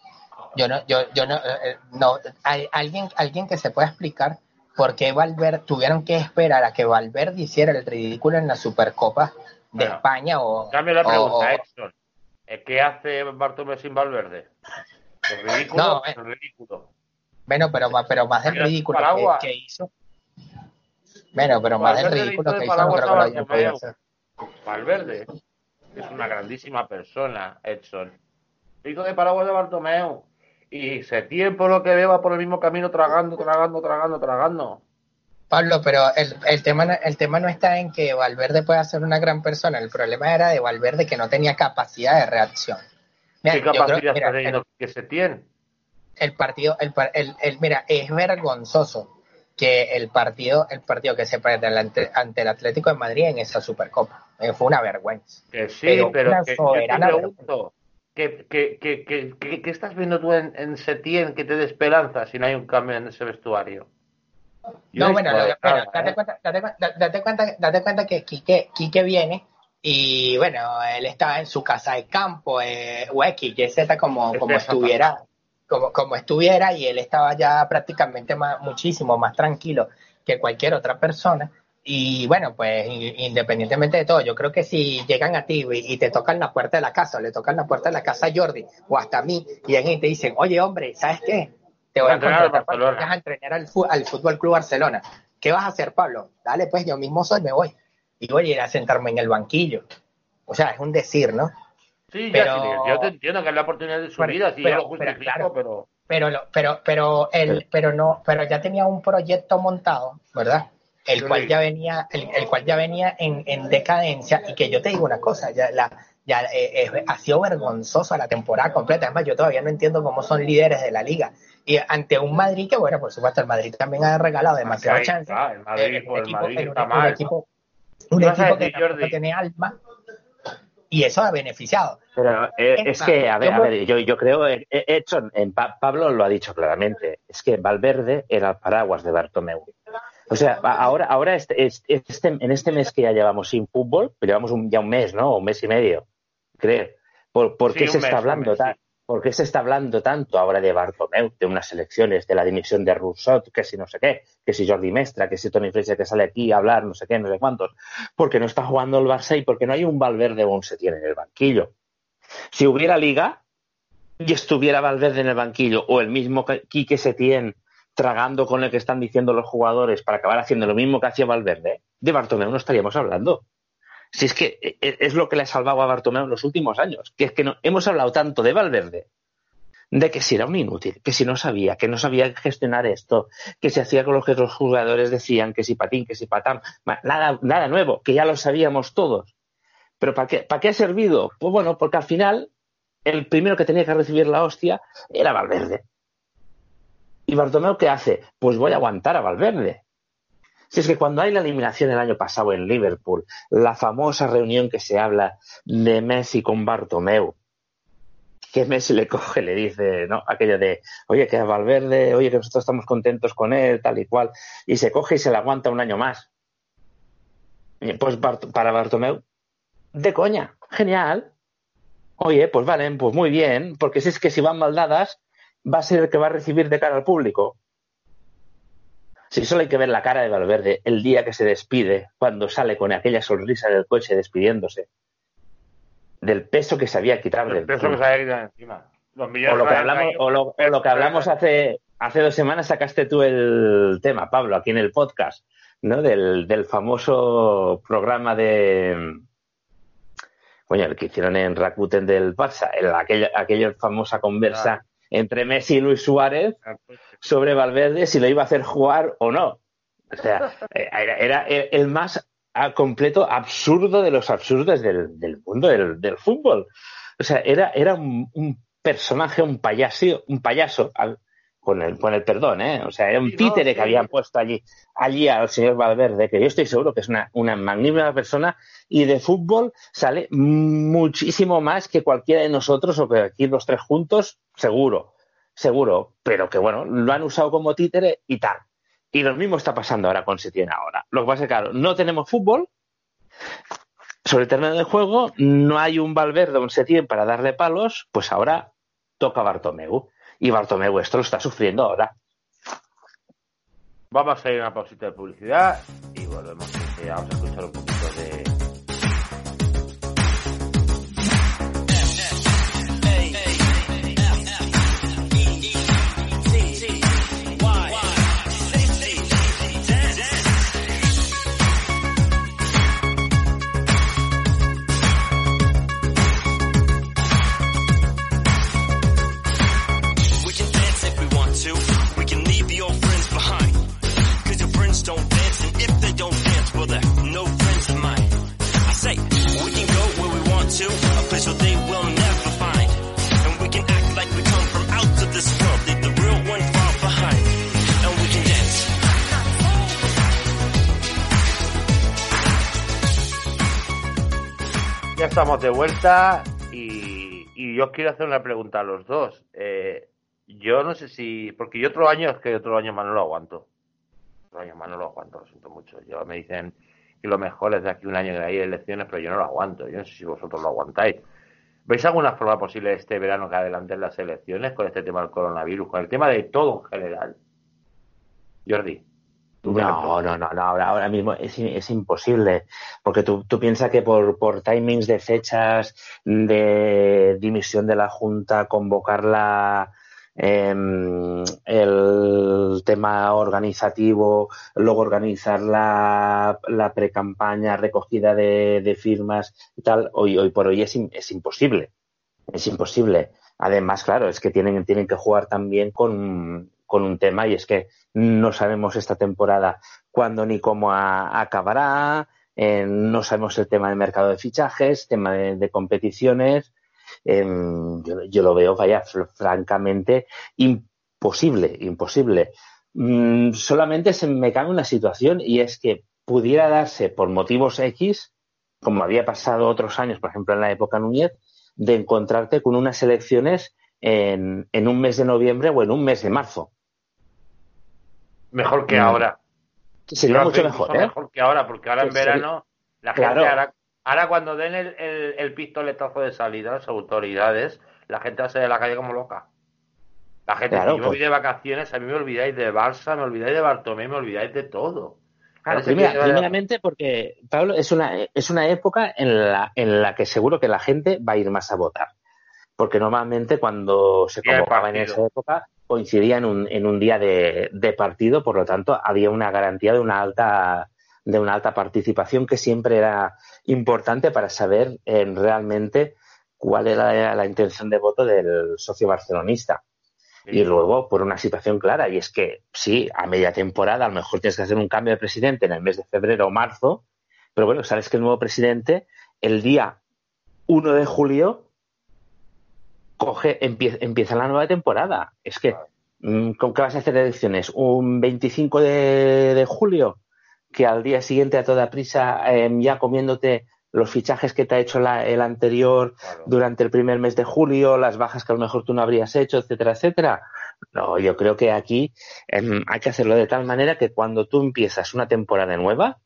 Yo no, yo, yo no, eh, no, hay alguien, alguien que se pueda explicar por qué Valverde, tuvieron que esperar a que Valverde hiciera el ridículo en la Supercopa de Bueno, España o, Cambio la pregunta, o- Edson. Eh, ¿Qué hace Bartomeu sin Valverde? ¿Es ridículo? No, eh. es ridículo. bueno, pero, más- pero más del ridículo que, paraguas. que hizo. Bueno, pero más del ridículo de que hizo no paraguas creo a que lo hayan podido Bartomeu. hacer. Valverde es una grandísima persona, Edson. Hijo de Paraguay de Bartomeu. Y Setién, por lo que va por el mismo camino tragando, tragando, tragando, tragando. Pablo, pero el, el, tema, el tema no está en que Valverde pueda ser una gran persona, el problema era de Valverde que no tenía capacidad de reacción. Mira, ¿Qué creo- capacidad mira, está teniendo que Setién? el, el partido, el, el, el- mira, es vergonzoso que el partido, el partido que se pierde ante, el Atlético de Madrid en esa Supercopa. Eh, fue una vergüenza. Que sí, Pero que, yo te pregunto, ¿qué, qué, qué, estás viendo tú en, en Setién que te dé esperanza si no hay un cambio en ese vestuario? Yo No, bueno, ¿eh? cuenta, date, cu- date cuenta, date cuenta que Quique, Quique viene y bueno, él estaba en su casa de campo, eh, o X, Y, Z, como, como estuviera, como, como estuviera, y él estaba ya prácticamente más, muchísimo más tranquilo que cualquier otra persona. Y bueno, pues independientemente de todo, yo creo que si llegan a ti y, te tocan la puerta de la casa, o le tocan la puerta de la casa a Jordi, o hasta a mí, y en- y te dicen, oye hombre, ¿sabes qué? Te voy a Entrenar para vayas a entrenar al, al Fútbol Club Barcelona. ¿Qué vas a hacer, Pablo? Dale, pues yo mismo soy, me voy. Y voy a ir a sentarme en el banquillo. O sea, es un decir, ¿no? Sí, Pero- ya, sí, yo te entiendo que es la oportunidad de su Bueno, vida, si pero- yo lo pero, justifico, claro. pero... Pero, lo- pero, pero, el, pero no, pero ya tenía un proyecto montado, ¿verdad? El Sí. cual ya venía, el, el cual ya venía en, en decadencia y que yo te digo una cosa, ya la, ya eh, eh, ha sido vergonzosa la temporada completa. Además, yo todavía no entiendo cómo son líderes de la liga. Y ante un Madrid que, bueno, por supuesto, el Madrid también ha regalado demasiado Ahí chance. está, el Madrid, el equipo- está mal. equipo, un ¿Qué vas a equipo que Jordi? tiene alma y eso ha beneficiado. Pero eh, es que, a ver, yo a ver, yo, yo creo, eh, eh, Edson, en Pa- Pablo lo ha dicho claramente, es que Valverde era el paraguas de Bartomeu. O sea, ahora, ahora este, este, este- en este mes que ya llevamos sin fútbol, pero llevamos un- ya un mes, ¿no? Un mes y medio, creo. ¿Por, por Sí, qué se mes, está hablando mes, sí. ¿Por qué se está hablando tanto ahora de Bartomeu, de unas elecciones, de la dimisión de Rousseau, que si no sé qué, que si Jordi Mestra, que si Tony Fraser que sale aquí a hablar, no sé qué, no sé cuántos? Porque no está jugando el Barça y porque no hay un Valverde o un Setién en el banquillo. Si hubiera liga y estuviera Valverde en el banquillo o el mismo que- Quique Setién tragando con el que están diciendo los jugadores para acabar haciendo lo mismo que hacía Valverde, de Bartomeu no estaríamos hablando. Si es que e- e- es lo que le ha salvado a Bartomeu en los últimos años, que es que no, hemos hablado tanto de Valverde de que si era un inútil, que si no sabía, que no sabía gestionar esto, que se hacía con lo que los jugadores decían, que si patín, que si patán, nada, nada nuevo, que ya lo sabíamos todos. Pero ¿para qué, ¿para qué ha servido? Pues bueno, porque al final el primero que tenía que recibir la hostia era Valverde. ¿Y Bartomeu qué hace? Pues voy a aguantar a Valverde. Si es que cuando hay la eliminación el año pasado en Liverpool, la famosa reunión que se habla de Messi con Bartomeu, que Messi le coge, le dice, ¿no? Aquello de, oye, que a Valverde, oye, que nosotros estamos contentos con él, tal y cual, y se coge y se le aguanta un año más. Pues para Bartomeu, de coña, genial. Oye, pues vale, pues muy bien, porque si es que si van mal dadas, va a ser el que va a recibir de cara al público. Si solo hay que ver la cara de Valverde el día que se despide, cuando sale con aquella sonrisa del coche despidiéndose, del peso que se había quitado del peso que se había quitado encima. o lo que hablamos, o lo, que hablamos hace, hace dos semanas sacaste tú el tema, Pablo, aquí en el podcast, ¿no? Del, del famoso programa de coño, el que hicieron en Rakuten del Barça, aquella, aquella famosa conversa entre Messi y Luis Suárez ah, pues sobre Valverde si lo iba a hacer jugar o no. O sea, eh, era, el más completo absurdo de los absurdos del, mundo del, fútbol. O sea, era, era un, personaje, un payaso, un payaso, con el, con el perdón, ¿eh? O sea, era un títere que habían puesto allí, allí al señor Valverde, que yo estoy seguro que es una, una magnífica persona y de fútbol sale muchísimo más que cualquiera de nosotros o que aquí los tres juntos, seguro, seguro, pero que bueno, lo han usado como títere y tal. Y lo mismo está pasando ahora con Setién ahora. Lo que pasa es que, claro, no tenemos fútbol, sobre el terreno de juego, no hay un Valverde o un Setién para darle palos, pues ahora toca Bartomeu y Bartomeu esto lo está sufriendo ahora. Vamos a ir a una pausita de publicidad y volvemos. Vamos a escuchar un poquito de estamos de vuelta y, y, yo quiero hacer una pregunta a los dos. Eh, yo no sé si, porque yo otro año es que otro año más no lo aguanto. Otro año más no lo aguanto, lo siento mucho. Yo me dicen que lo mejor es de aquí un año que hay elecciones, pero yo no lo aguanto. Yo no sé si vosotros lo aguantáis. ¿Veis alguna forma posible este verano que adelanten las elecciones con este tema del coronavirus, con el tema de todo en general? Jordi. No, no, no, no, ahora, mismo es, imposible, porque tú, tú piensas que por, por timings de fechas, de dimisión de la Junta, convocarla, em, el tema organizativo, luego organizar la, la pre-campaña, recogida de, de, firmas y tal, hoy, hoy por hoy es, es imposible, es imposible. Además, claro, es que tienen, tienen que jugar también con, con un tema y es que no sabemos esta temporada cuándo ni cómo acabará, eh, no sabemos el tema del mercado de fichajes, tema de, competiciones. Em, yo, lo veo, vaya, francamente imposible, imposible. Mm, solamente se me cae una situación y es que pudiera darse por motivos X, como había pasado otros años, por ejemplo en la época Núñez, de encontrarte con unas elecciones en, en un mes de noviembre o en un mes de marzo mejor que ahora. Sería mucho mejor, ¿eh? Mejor que ahora, porque ahora en verano la gente ahora, cuando den el, el, pistoletazo de salida las autoridades, la gente va a salir de la calle como loca. La gente, claro, si yo me voy de vacaciones, a mí me olvidáis de Barça, me olvidáis de Bartomé, me olvidáis de todo. Claro, primeramente porque, Pablo, es una, es una época en la, en la que seguro que la gente va a ir más a votar. Porque normalmente cuando se convocaba en esa época, coincidía en un, en un día de, de, partido, por lo tanto había una garantía de una alta de una alta participación que siempre era importante para saber eh, realmente cuál era la intención de voto del socio barcelonista. Y luego, por una situación clara, y es que sí, a media temporada a lo mejor tienes que hacer un cambio de presidente en el mes de febrero o marzo, pero bueno, sabes que el nuevo presidente, el día 1 de julio, coge, empieza, la nueva temporada. Es que, mm, ¿con qué vas a hacer elecciones? ¿Un 25 de, julio? Que al día siguiente, a toda prisa, em, ya comiéndote los fichajes que te ha hecho el anterior durante el primer mes de julio, las bajas que a lo mejor tú no habrías hecho, etcétera, etcétera. No, yo creo que aquí em, hay que hacerlo de tal manera que cuando tú empiezas una temporada nueva,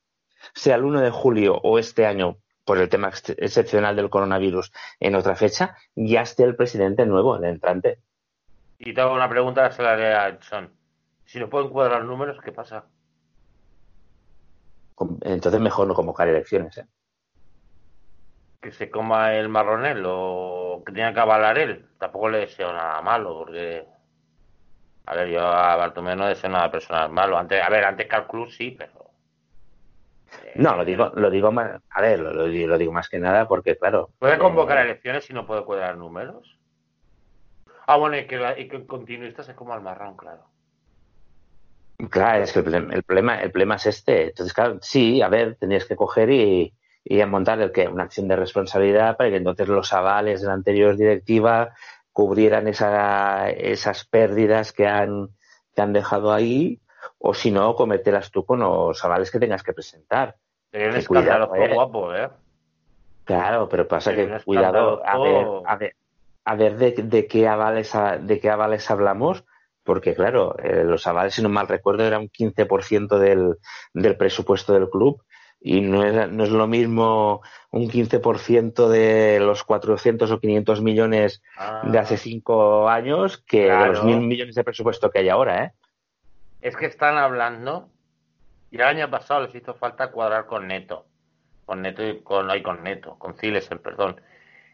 sea el 1 de julio o este año, por el tema excepcional del coronavirus, en otra fecha, ya esté el presidente nuevo, el entrante. Y tengo una pregunta se la a Edson. Si no pueden cuadrar números, ¿qué pasa? Entonces mejor no convocar elecciones, ¿eh? que se coma el marronel o que tenga que avalar él. Tampoco le deseo nada malo, porque. A ver, yo a Bartomeu no deseo nada personal malo. Antes, a ver, antes al club sí, pero. Eh, no, lo digo, lo digo más, a ver, lo, lo, digo más que nada porque, claro. ¿Puede eh, convocar elecciones si no puede cuadrar números? Ah, bueno, y que, y que continuista se coma el marrón, claro. Claro, es que el, el, problema, el problema es este. Entonces, claro, sí, a ver, tenías que coger y, y montar el que una acción de responsabilidad para que entonces los avales de la anterior directiva cubrieran esa, esas pérdidas que han, que han dejado ahí o si no cometerás tú con los avales que tengas que presentar. Que cuidado, ¿eh? guapo, ¿eh? Claro, pero pasa que cuidado a ver, a ver, a ver de, de, qué avales de qué avales hablamos, porque claro, eh, los avales, si no mal recuerdo, eran un 15% del, del presupuesto del club y no es, no es lo mismo un 15% de los 400 o 500 millones de hace ah. cinco años que de los mil millones de presupuesto que hay ahora, ¿eh? Es que están hablando, y el año pasado les hizo falta cuadrar con Neto, con Neto y con, ay, con Neto, con Cilesen, perdón.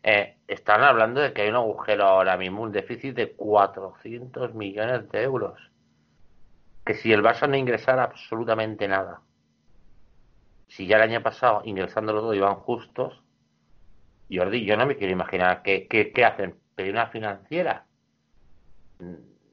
Eh, están hablando de que hay un agujero ahora mismo, un déficit de 400 millones de euros. Que si el Barça no ingresara absolutamente nada si ya el año pasado ingresándolo todo iban justos, Jordi, yo no me quiero imaginar qué, qué, hacen, pedir una financiera.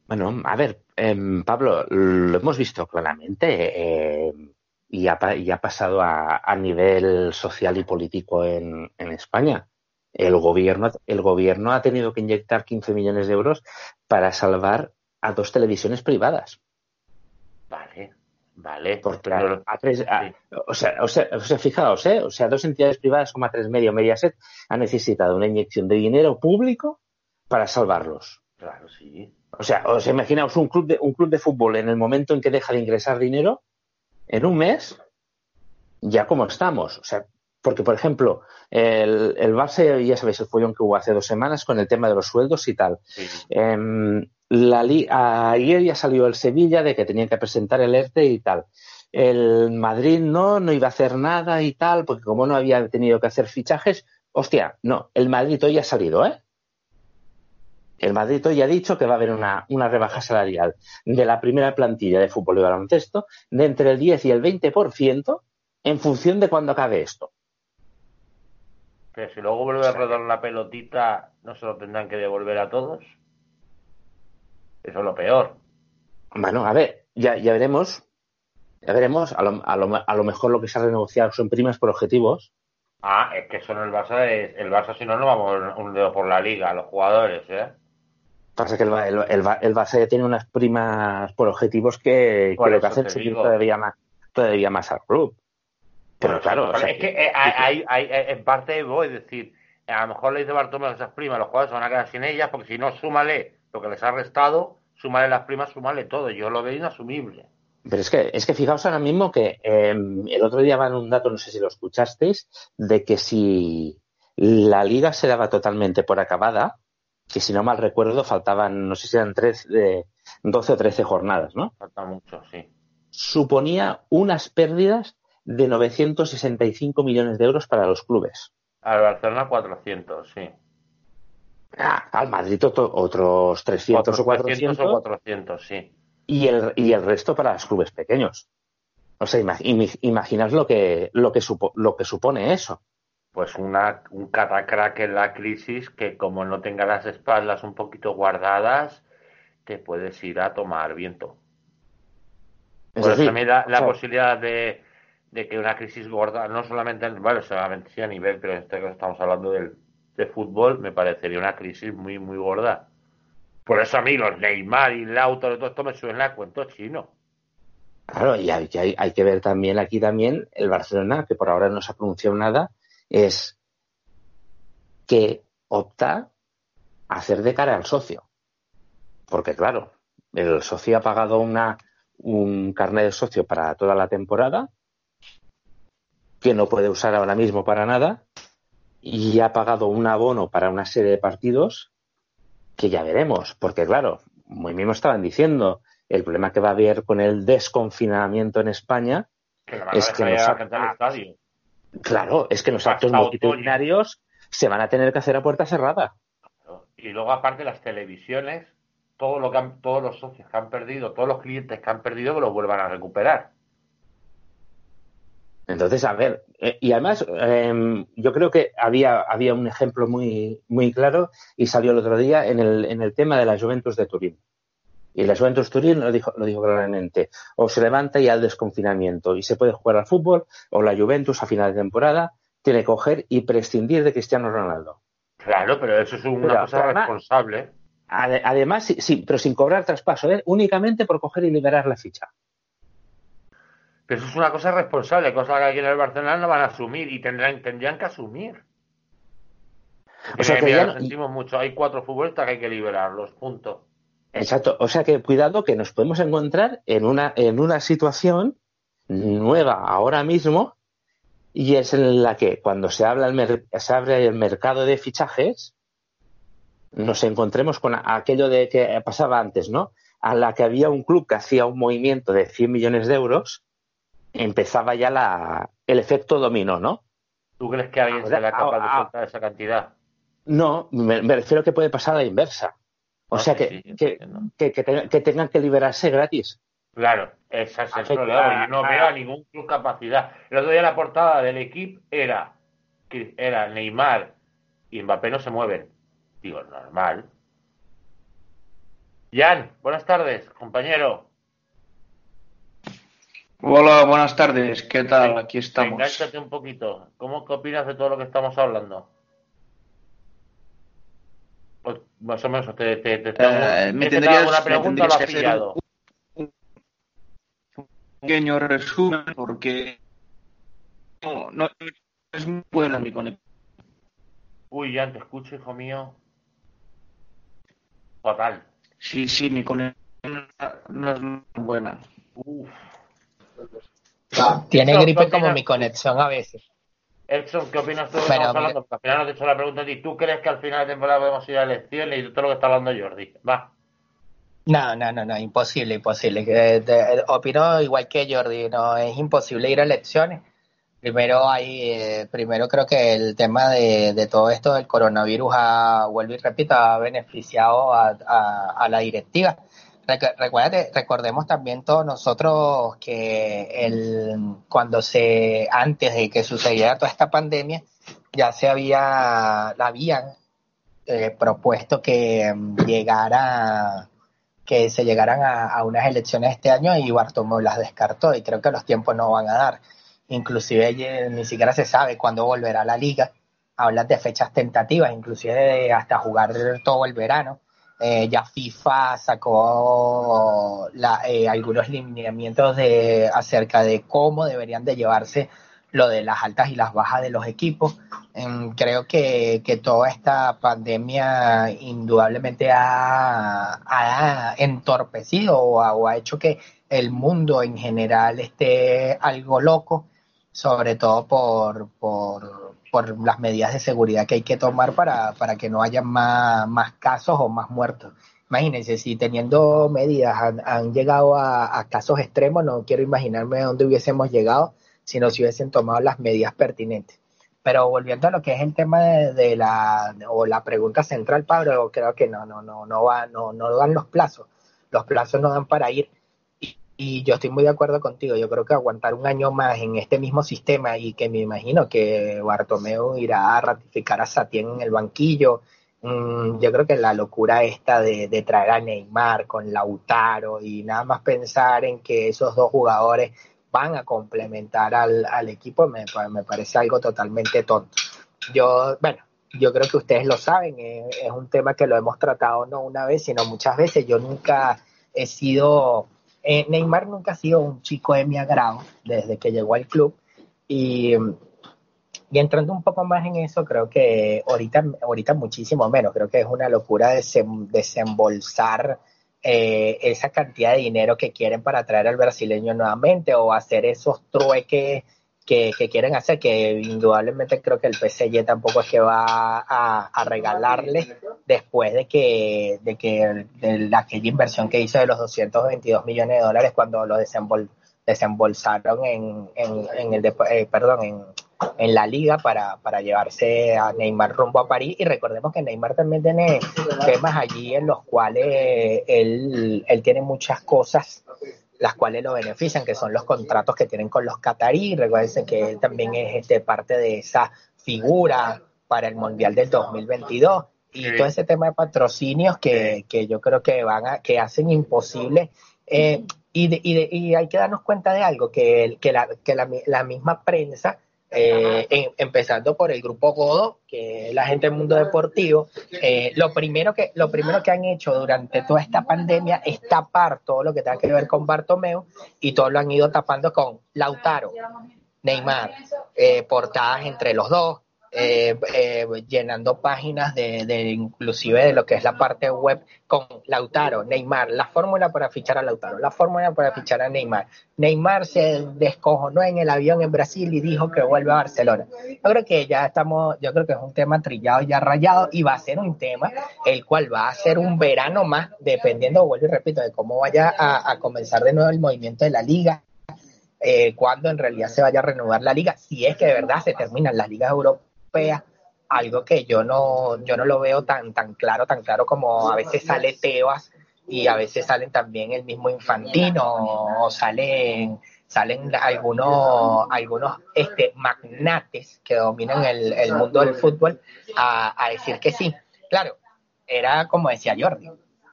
Bueno, a ver, em, Pablo, lo hemos visto claramente em, y, ha, y, ha, pasado a, a, nivel social y político en, en, España. El gobierno, el gobierno ha tenido que inyectar 15 millones de euros para salvar a dos televisiones privadas. Vale, Vale. Porque a, tres, o, sea, o, sea, fijaos, ¿eh? o sea, dos entidades privadas como a tres medio Mediaset han necesitado una inyección de dinero público para salvarlos. Claro, sí. O sea, os imaginaos un club de un club de fútbol en el momento en que deja de ingresar dinero en un mes, ya como estamos. O sea, porque por ejemplo, el, el Barça, ya sabéis el follón que hubo hace dos semanas con el tema de los sueldos y tal. Sí. Em, la ayer ya salió el Sevilla de que tenían que presentar el ERTE y tal. El Madrid no, no iba a hacer nada y tal, porque como no había tenido que hacer fichajes, hostia, no, el Madrid hoy ha salido, ¿eh? El Madrid hoy ha dicho que va a haber una, una rebaja salarial de la primera plantilla de fútbol y baloncesto de entre el 10 y el 20% en función de cuándo acabe esto. Pero si luego vuelve a rodar la pelotita, ¿no se lo tendrán que devolver a todos? Eso es lo peor. Bueno, a ver, ya, ya veremos. Ya veremos. A lo, a, lo, a lo mejor lo que se ha renegociado son primas por objetivos. Ah, es que eso no el Barça es. El Barça, si no, no vamos un dedo por la liga, los jugadores, ¿eh? Pasa que el, el, el, el Barça ya tiene unas primas por objetivos que, que lo que hacen subir todavía más, todavía más al club. Pero claro. O sea, es que eh, hay, hay, en parte voy a decir, a lo mejor le dice Bartomeu esas primas, los jugadores se van a quedar sin ellas, porque si no, súmale lo que les ha restado, sumarle las primas, sumarle todo. Yo lo veo inasumible. Pero es que, es que fijaos ahora mismo que eh, el otro día van un dato, no sé si lo escuchasteis, de que si la liga se daba totalmente por acabada, que si no mal recuerdo faltaban, no sé si eran tres, eh, 12 o 13 jornadas, ¿no? Falta mucho, sí. Suponía unas pérdidas de 965 millones de euros para los clubes. Al Barcelona 400, sí. Ah, al Madrid otros 300 o 400. o 400, sí. Y el, y el resto para los clubes pequeños. O sea, imaginaos lo que, lo, que supo, lo que supone eso. Pues una, un catacrack en la crisis que como no tenga las espaldas un poquito guardadas, te puedes ir a tomar viento. Es Por eso decir, también la, la o sea, posibilidad de, de que una crisis gorda, no solamente, en- bueno, solamente sí a nivel, pero en este caso estamos hablando del, de fútbol, me parecería una crisis muy, muy gorda. Por eso a mí los Neymar y Lautaro todo esto me suena a cuento chino. Claro, y hay, hay, hay que ver también aquí también el Barcelona, que por ahora no se ha pronunciado nada, es que opta a hacer de cara al socio. Porque claro, el socio ha pagado una, un carnet de socio para toda la temporada, que no puede usar ahora mismo para nada, y ha pagado un abono para una serie de partidos que ya veremos, porque claro, muy mismo estaban diciendo, el problema que va a haber con el desconfinamiento en España, Que Es que gente al estadio. Claro, es que los Hasta actos multitudinarios se van a tener que hacer a puerta cerrada. Y luego, aparte, las televisiones, todo lo que han- todos los socios que han perdido, todos los clientes que han perdido, que los vuelvan a recuperar. Entonces, a ver, eh, y además eh, yo creo que había, había un ejemplo muy, muy claro y salió el otro día en el, en el tema de la Juventus de Turín. Y la Juventus Turín lo dijo, lo dijo claramente, o se levanta ya el desconfinamiento y se puede jugar al fútbol, o la Juventus a final de temporada tiene que coger y prescindir de Cristiano Ronaldo. Claro, pero eso es una Pero, cosa además- responsable. Ade- Además, sí, sí, pero sin cobrar traspaso, ¿eh? únicamente por coger y liberar la ficha. Pero eso es una cosa responsable, cosa que aquí en el Barcelona no van a asumir y tendrán, tendrían que asumir. O sea que mira, ya sentimos mucho. Hay cuatro futbolistas que hay que liberarlos, punto. Exacto. O sea que cuidado que nos podemos encontrar en una, en una situación nueva ahora mismo y es en la que cuando se, habla el se abre el mercado de fichajes nos encontremos con a- aquello de que pasaba antes, ¿no? A la que había un club que hacía un movimiento de 100 millones de euros, empezaba ya la, el efecto dominó, ¿no? ¿Tú crees que alguien será capaz de ah, ah. soltar esa cantidad? No, me, me refiero que puede pasar a la inversa. O No, sea, que, que, que, que tenga- que tengan que liberarse gratis. Claro, ese es el Afecta problema. Yo no a- veo a ningún club capacidad. El otro día la portada del equipo era, que era Neymar y Mbappé no se mueven. Digo, normal. Jan, buenas tardes, compañero. Hola, buenas tardes. ¿Qué tal? Aquí estamos. Engánchate un poquito. ¿Cómo qué opinas de todo lo que estamos hablando? Pues, más o menos, te, te, te, te- Eh, me ¿te tendrías- alguna me pregunta o lo tendrías has que hacer pillado? un pequeño resumen porque no, no es muy buena mi conexión. Uy, Jan, te escucho, hijo mío. Fatal. Sí, sí, mi conexión no es muy buena. Uf. Tiene gripe ¿qué como mi conexión a veces. Edson, ¿qué opinas tú de lo que estamos hablando? Porque al final no te he hecho la pregunta ti. ¿Tú crees que al final de temporada podemos ir a elecciones y todo lo que está hablando Jordi? Va. No, no, no, no, imposible, imposible. Eh, opino igual que Jordi, no, es imposible ir a elecciones. Primero hay, eh, primero creo que el tema de, de todo esto del coronavirus ha, vuelvo y repito, ha beneficiado a, a- a la directiva. Recu- Recuérdate, recordemos también todos nosotros que el, cuando se, antes de que sucediera toda esta pandemia, ya se había, la habían eh, propuesto que mm, llegara que se llegaran a, unas elecciones este año y Bartomeu las descartó y creo que los tiempos no van a dar. Inclusive ni siquiera se sabe cuándo volverá la liga. Hablan de fechas tentativas, inclusive de hasta jugar todo el verano. Eh, ya FIFA sacó la- eh, algunos lineamientos de, acerca de cómo deberían de llevarse lo de las altas y las bajas de los equipos. Creo que, que toda esta pandemia indudablemente ha, ha entorpecido o ha, o ha hecho que el mundo en general esté algo loco, sobre todo por, por, por las medidas de seguridad que hay que tomar para, para que no haya más, más casos o más muertos. Imagínense, si teniendo medidas han, llegado a, casos extremos, no quiero imaginarme a dónde hubiésemos llegado si no se hubiesen tomado las medidas pertinentes. Pero volviendo a lo que es el tema de, de la o la pregunta central, Pablo, creo que no, no, no, no va, no, no dan los plazos. Los plazos no dan para ir. Y, yo estoy muy de acuerdo contigo. Yo creo que aguantar un año más en este mismo sistema y que me imagino que Bartomeu irá a ratificar a Satien en el banquillo. Mm, yo creo que la locura esta de, de, traer a Neymar con Lautaro y nada más pensar en que esos dos jugadores van a complementar al, al equipo me, me parece algo totalmente tonto. Yo, bueno, yo creo que ustedes lo saben, eh, es un tema que lo hemos tratado no una vez, sino muchas veces. Yo nunca he sido eh, Neymar nunca ha sido un chico de mi agrado desde que llegó al club. Y, y, entrando un poco más en eso, creo que ahorita, ahorita muchísimo menos, creo que es una locura desembolsar eh, esa cantidad de dinero que quieren para traer al brasileño nuevamente o hacer esos trueques que, quieren hacer, que indudablemente creo que el PSG tampoco es que va a, regalarle después de que, de que de aquella inversión que hizo de los 222 millones de dólares cuando lo desembolsaron en, en, el eh, perdón en, en la liga para, para llevarse a Neymar rumbo a París. Y recordemos que Neymar también tiene temas allí en los cuales él, él tiene muchas cosas las cuales lo benefician, que son los contratos que tienen con los catarí. Recuerden que él también es este, parte de esa figura para el Mundial del 2022 y todo ese tema de patrocinios que, que, yo creo que van a, que hacen imposible eh, y, y, y, hay que darnos cuenta de algo que, que, la, que la, la misma prensa eh, empezando por el grupo Godo, que es la gente del mundo deportivo, eh, lo, primero que, lo primero que han hecho durante toda esta pandemia es tapar todo lo que tenga que ver con Bartomeu y todo lo han ido tapando con Lautaro, Neymar, eh, portadas entre los dos, eh, eh, llenando páginas de, de, inclusive de lo que es la parte web con Lautaro, Neymar, la fórmula para fichar a Lautaro, la fórmula para fichar a Neymar. Neymar se descojonó en el avión en Brasil y dijo que vuelve a Barcelona. Yo creo que ya estamos, yo creo que es un tema trillado, ya rayado y va a ser un tema el cual va a ser un verano más, dependiendo, vuelvo y repito, de cómo vaya a, a comenzar de nuevo el movimiento de la liga, eh, cuando en realidad se vaya a renovar la liga, si es que de verdad se terminan las ligas europeas algo que yo no, yo no lo veo tan, tan claro, tan claro como a veces sale Tebas y a veces salen también el mismo Infantino o salen salen algunos algunos este magnates que dominan el, mundo del fútbol a, a, decir que sí. Claro, era como decía Jordi,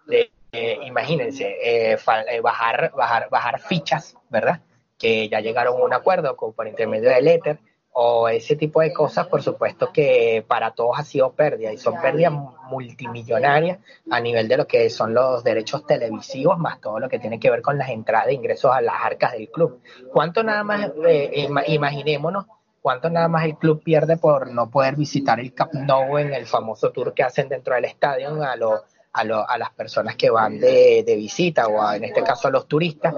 de, eh, imagínense, eh, eh, bajar, bajar, bajar fichas, ¿verdad? Que ya llegaron a un acuerdo con, por intermedio del éter, o ese tipo de cosas, por supuesto que para todos ha sido pérdida y son pérdidas multimillonarias a nivel de lo que son los derechos televisivos, más todo lo que tiene que ver con las entradas de ingresos a las arcas del club. ¿Cuánto nada más, eh, imaginémonos, cuánto nada más el club pierde por no poder visitar el Camp Nou en el famoso tour que hacen dentro del estadio a, a, a las personas que van de, de visita o en este caso a los turistas?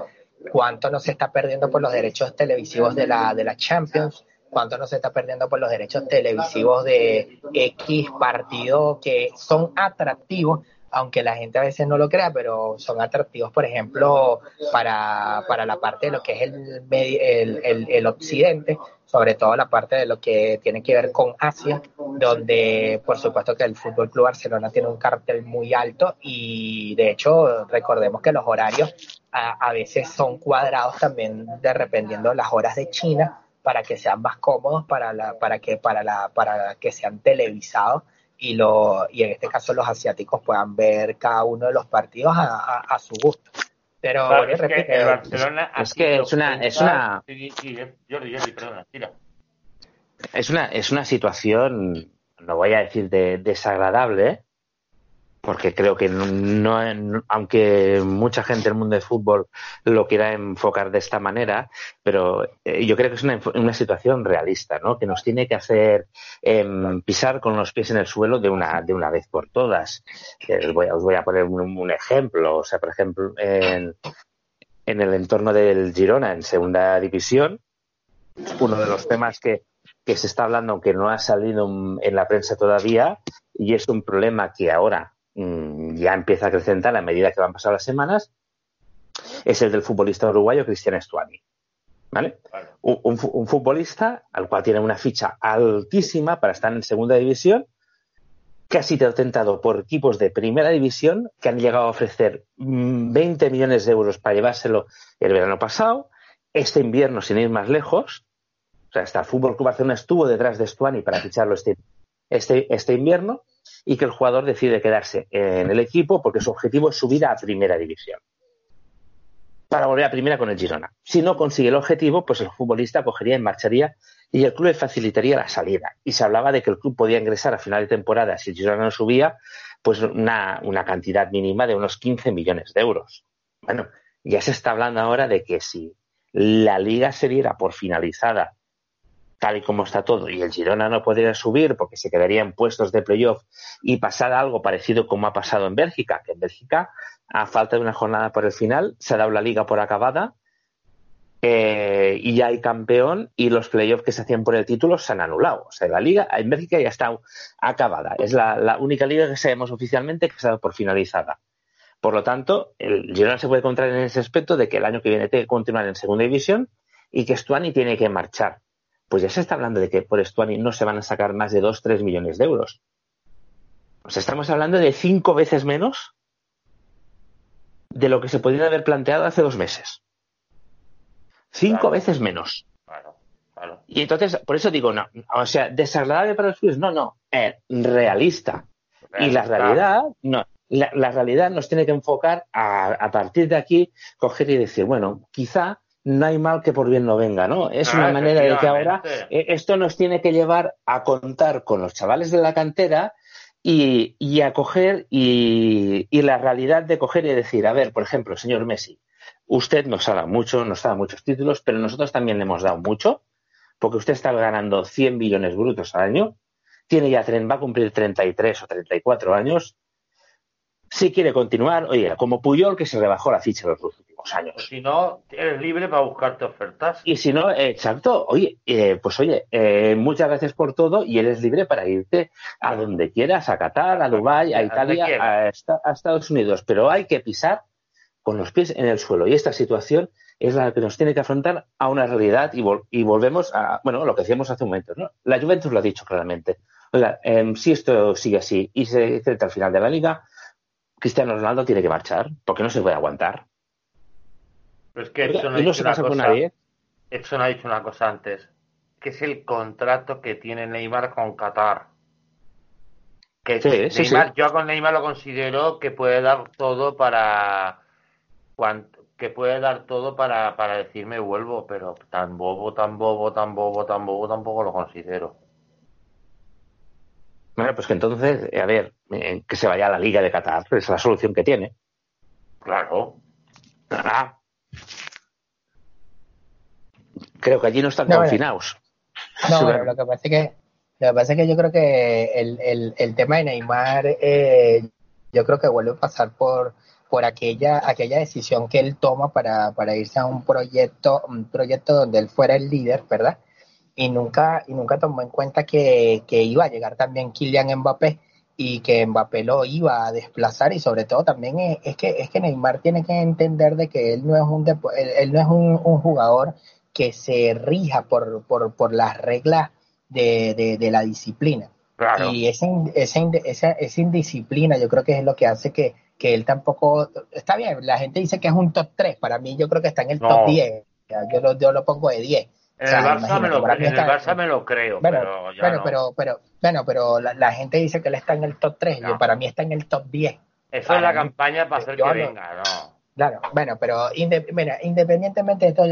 ¿Cuánto no se está perdiendo por los derechos televisivos de la, de la Champions? Cuánto no se está perdiendo por los derechos televisivos de X partidos que son atractivos, aunque la gente a veces no lo crea, pero son atractivos, por ejemplo, para, para la parte de lo que es el, el, el, el occidente, sobre todo la parte de lo que tiene que ver con Asia, donde por supuesto que el Fútbol Club Barcelona tiene un cartel muy alto y de hecho recordemos que los horarios a, a veces son cuadrados también dependiendo de las horas de China para que sean más cómodos para la, para que para la para que sean televisados y lo y en este caso los asiáticos puedan ver cada uno de los partidos a, a, su gusto. Pero es, que el Barcelona es que es una es una sí, sí, Jordi, Jordi, perdona, tira. es una es una situación no voy a decir de, desagradable porque creo que no, aunque mucha gente del mundo del fútbol lo quiera enfocar de esta manera, pero eh, yo creo que es una, una, situación realista, ¿no? Que nos tiene que hacer eh, pisar con los pies en el suelo de una, de una vez por todas. Eh, voy, os, voy, a poner un, un, ejemplo, o sea, por ejemplo, en, en el entorno del Girona, en segunda división, uno de los temas que, que se está hablando, aunque no ha salido en la prensa todavía, y es un problema que ahora Mm, ya empieza a acrecentar a medida que van pasando las semanas, es el del futbolista uruguayo Cristian Estuani. ¿Vale? vale. Un, un, futbolista al cual tiene una ficha altísima para estar en segunda división, sido tentado por equipos de primera división que han llegado a ofrecer 20 mm, millones de euros para llevárselo el verano pasado, este invierno sin ir más lejos, o sea, hasta el Fútbol Club Barcelona estuvo detrás de Stuani para ficharlo este, este, este invierno y que el jugador decide quedarse en el equipo porque su objetivo es subir a primera división para volver a primera con el Girona. Si no consigue el objetivo, pues el futbolista cogería y marcharía y el club le facilitaría la salida. Y se hablaba de que el club podía ingresar a final de temporada, si el Girona no subía, pues una, una cantidad mínima de unos 15 millones de euros. Bueno, ya se está hablando ahora de que si la liga se diera por finalizada tal y como está todo, y el Girona no podría subir porque se quedaría en puestos de playoff y pasara algo parecido como ha pasado en Bélgica, que en Bélgica, a falta de una jornada por el final, se ha dado la liga por acabada eh, y ya hay campeón y los playoffs que se hacían por el título se han anulado. O sea, la liga en Bélgica ya está acabada. Es la, única liga que sabemos oficialmente que se ha dado por finalizada. Por lo tanto, el Girona se puede encontrar en ese aspecto de que el año que viene tiene que continuar en segunda división y que Stuani tiene que marchar pues ya se está hablando de que por Stuani no se van a sacar más de 2-3 millones de euros. O sea, estamos hablando de cinco veces menos de lo que se podría haber planteado hace dos meses. Cinco veces menos. Claro, claro. Y entonces, por eso digo, no, o sea, desagradable para los clubes, no, no, es realista. Y la realidad, no, la, realidad nos tiene que enfocar a, a partir de aquí, coger y decir, bueno, quizá no hay mal que por bien no venga, ¿no? Es una manera de que ahora eh, esto nos tiene que llevar a contar con los chavales de la cantera y, y a coger y, la realidad de coger y decir, a ver, por ejemplo, señor Messi, usted nos ha dado mucho, nos ha dado muchos títulos, pero nosotros también le hemos dado mucho, porque usted está ganando 100 millones brutos al año, tiene ya, va a cumplir 33 o 34 años, si quiere continuar, oye, como Puyol que se rebajó la ficha los años. si no, eres libre para buscarte ofertas. Y si no, exacto, oye, eh, pues oye, eh, muchas gracias por todo y eres libre para irte a donde quieras, a Qatar, a Dubái, a Italia, a, Estados Unidos, pero hay que pisar con los pies en el suelo. Y esta situación es la que nos tiene que afrontar a una realidad y, y volvemos a, bueno, lo que decíamos hace un momento, ¿no? La Juventus lo ha dicho claramente. Oiga, em, si esto sigue así y se enfrenta al final de la liga, Cristiano Ronaldo tiene que marchar, porque no se puede aguantar. Pero es que Edson, ha dicho una cosa, Edson ha dicho una cosa antes, que es el contrato que tiene Neymar con Qatar. Que Neymar, yo con Neymar lo considero que puede dar todo para que puede dar todo para, para decirme vuelvo, pero tan bobo, tan bobo, tan bobo, tan bobo tampoco lo considero. Bueno, pues que entonces, a ver, eh, que se vaya a la Liga de Qatar, es la solución que tiene. Claro. Ah. Creo que allí no están confinados. No, bueno, lo que pasa es que lo que pasa es que yo creo que el, el, tema de Neymar, eh, yo creo que vuelve a pasar por por aquella aquella decisión que él toma para, para irse a un proyecto un proyecto donde él fuera el líder, ¿verdad? y nunca, y nunca tomó en cuenta que, iba a llegar también Kylian Mbappé y que Mbappé lo iba a desplazar y sobre todo también es, que es que Neymar tiene que entender de que él no es un él, no es un, jugador que se rija por, por, por las reglas de, de, la disciplina. Y esa, esa, esa, indisciplina yo creo que es lo que hace que, que él tampoco... Está bien, la gente dice que es un top 3, para mí yo creo que está en el top 10, yo lo, yo lo pongo de 10 en, el, Barça me lo, en el Barça me lo creo, pero ya bueno, pero, pero, bueno, pero la, gente dice que él está en el top 3, yo para mí está en el top 10. Eso es la campaña para hacer que venga, ¿no? Claro, bueno, pero mira, independientemente de todo,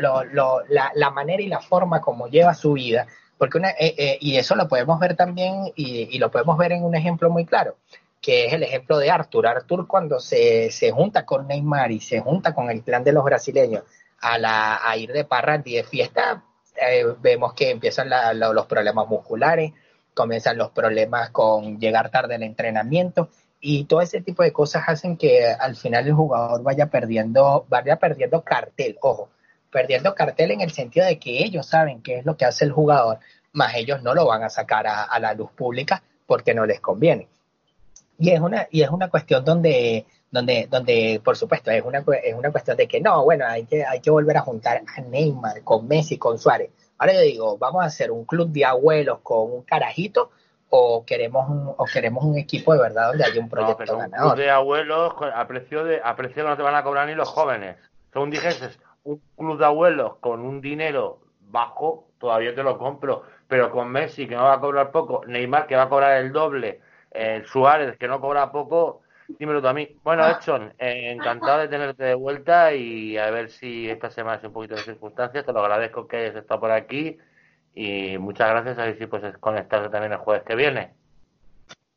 lo, lo, la, la, manera y la forma como lleva su vida, porque una, eh, eh, y eso lo podemos ver también, y, y, lo podemos ver en un ejemplo muy claro, que es el ejemplo de Arthur. Arthur cuando se, se junta con Neymar y se junta con el plan de los brasileños a, la, ir de parranda y de fiesta, eh, vemos que empiezan los problemas musculares, comienzan los problemas con llegar tarde al entrenamiento y todo ese tipo de cosas hacen que al final el jugador vaya perdiendo, vaya perdiendo cartel, ojo, perdiendo cartel en el sentido de que ellos saben qué es lo que hace el jugador, más ellos no lo van a sacar a, a la luz pública porque no les conviene. Y es una, y es una cuestión donde donde, donde por supuesto es una, es una cuestión de que no, bueno, hay que, hay que volver a juntar a Neymar con Messi, con Suárez. Ahora yo digo, vamos a hacer un club de abuelos con un carajito o queremos un, o queremos un equipo de verdad donde haya un proyecto no, pero un ganador. club de abuelos a precio de a precio que no te van a cobrar ni los jóvenes. Según dijiste, un club de abuelos con un dinero bajo, todavía te lo compro, pero con Messi que no va a cobrar poco, Neymar que va a cobrar el doble, el Suárez que no cobra poco, dímelo tú a mí. Bueno, Edson, eh, encantado de tenerte de vuelta y a ver si esta semana es un poquito de circunstancias, te lo agradezco que hayas estado por aquí y muchas gracias, a ver si puedes conectarte también el jueves que viene.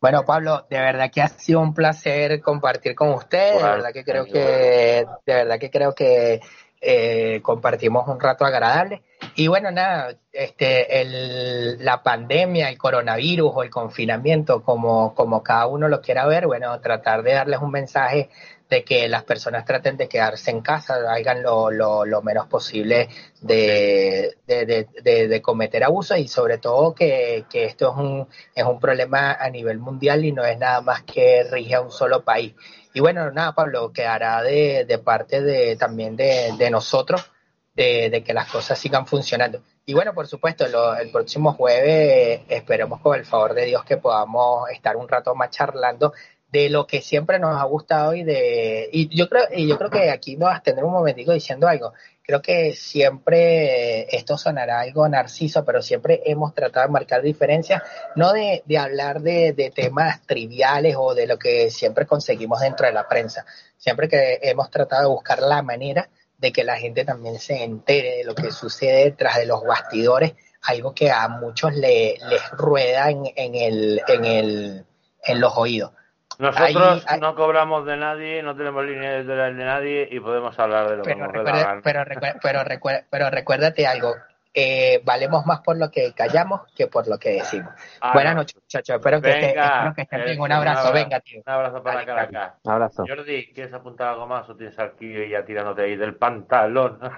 Bueno, Pablo, de verdad que ha sido un placer compartir con usted. De verdad que creo que, de verdad que creo que eh, compartimos un rato agradable. Y bueno, nada, este, el, la pandemia, el coronavirus o el confinamiento, como, como cada uno lo quiera ver, bueno, tratar de darles un mensaje de que las personas traten de quedarse en casa, hagan lo, lo, menos posible de, de, de, cometer abusos y sobre todo que, que esto es un, es un problema a nivel mundial y no es nada más que rige a un solo país. Y bueno, nada, Pablo, quedará de, de parte de, también de, de nosotros de, que las cosas sigan funcionando. Y bueno, por supuesto, lo, el próximo jueves esperemos con el favor de Dios que podamos estar un rato más charlando de lo que siempre nos ha gustado y de y yo creo y yo creo que aquí me vas a tener un momentico diciendo algo. Creo que siempre esto sonará algo narciso pero siempre hemos tratado de marcar diferencias no de, de hablar de, de, temas triviales o de lo que siempre conseguimos dentro de la prensa. Siempre que hemos tratado de buscar la manera de que la gente también se entere de lo que sucede detrás de los bastidores algo que a muchos le, les rueda en el en el en los oídos nosotros ahí, no cobramos de nadie, no tenemos línea editorial de nadie y podemos hablar de lo pero que nos recuerda, pero, recuerda, pero, recuerda, pero, recuérdate algo, eh, valemos más por lo que callamos que por lo que decimos. Ah, Buenas no. noches, muchachos. Espero que, espero que estén bien. Un abrazo. Un abrazo, Venga, tío. Un abrazo para Caracas. Un abrazo. Jordi, ¿quieres apuntar algo más o tienes aquí ya tirándote ahí del pantalón?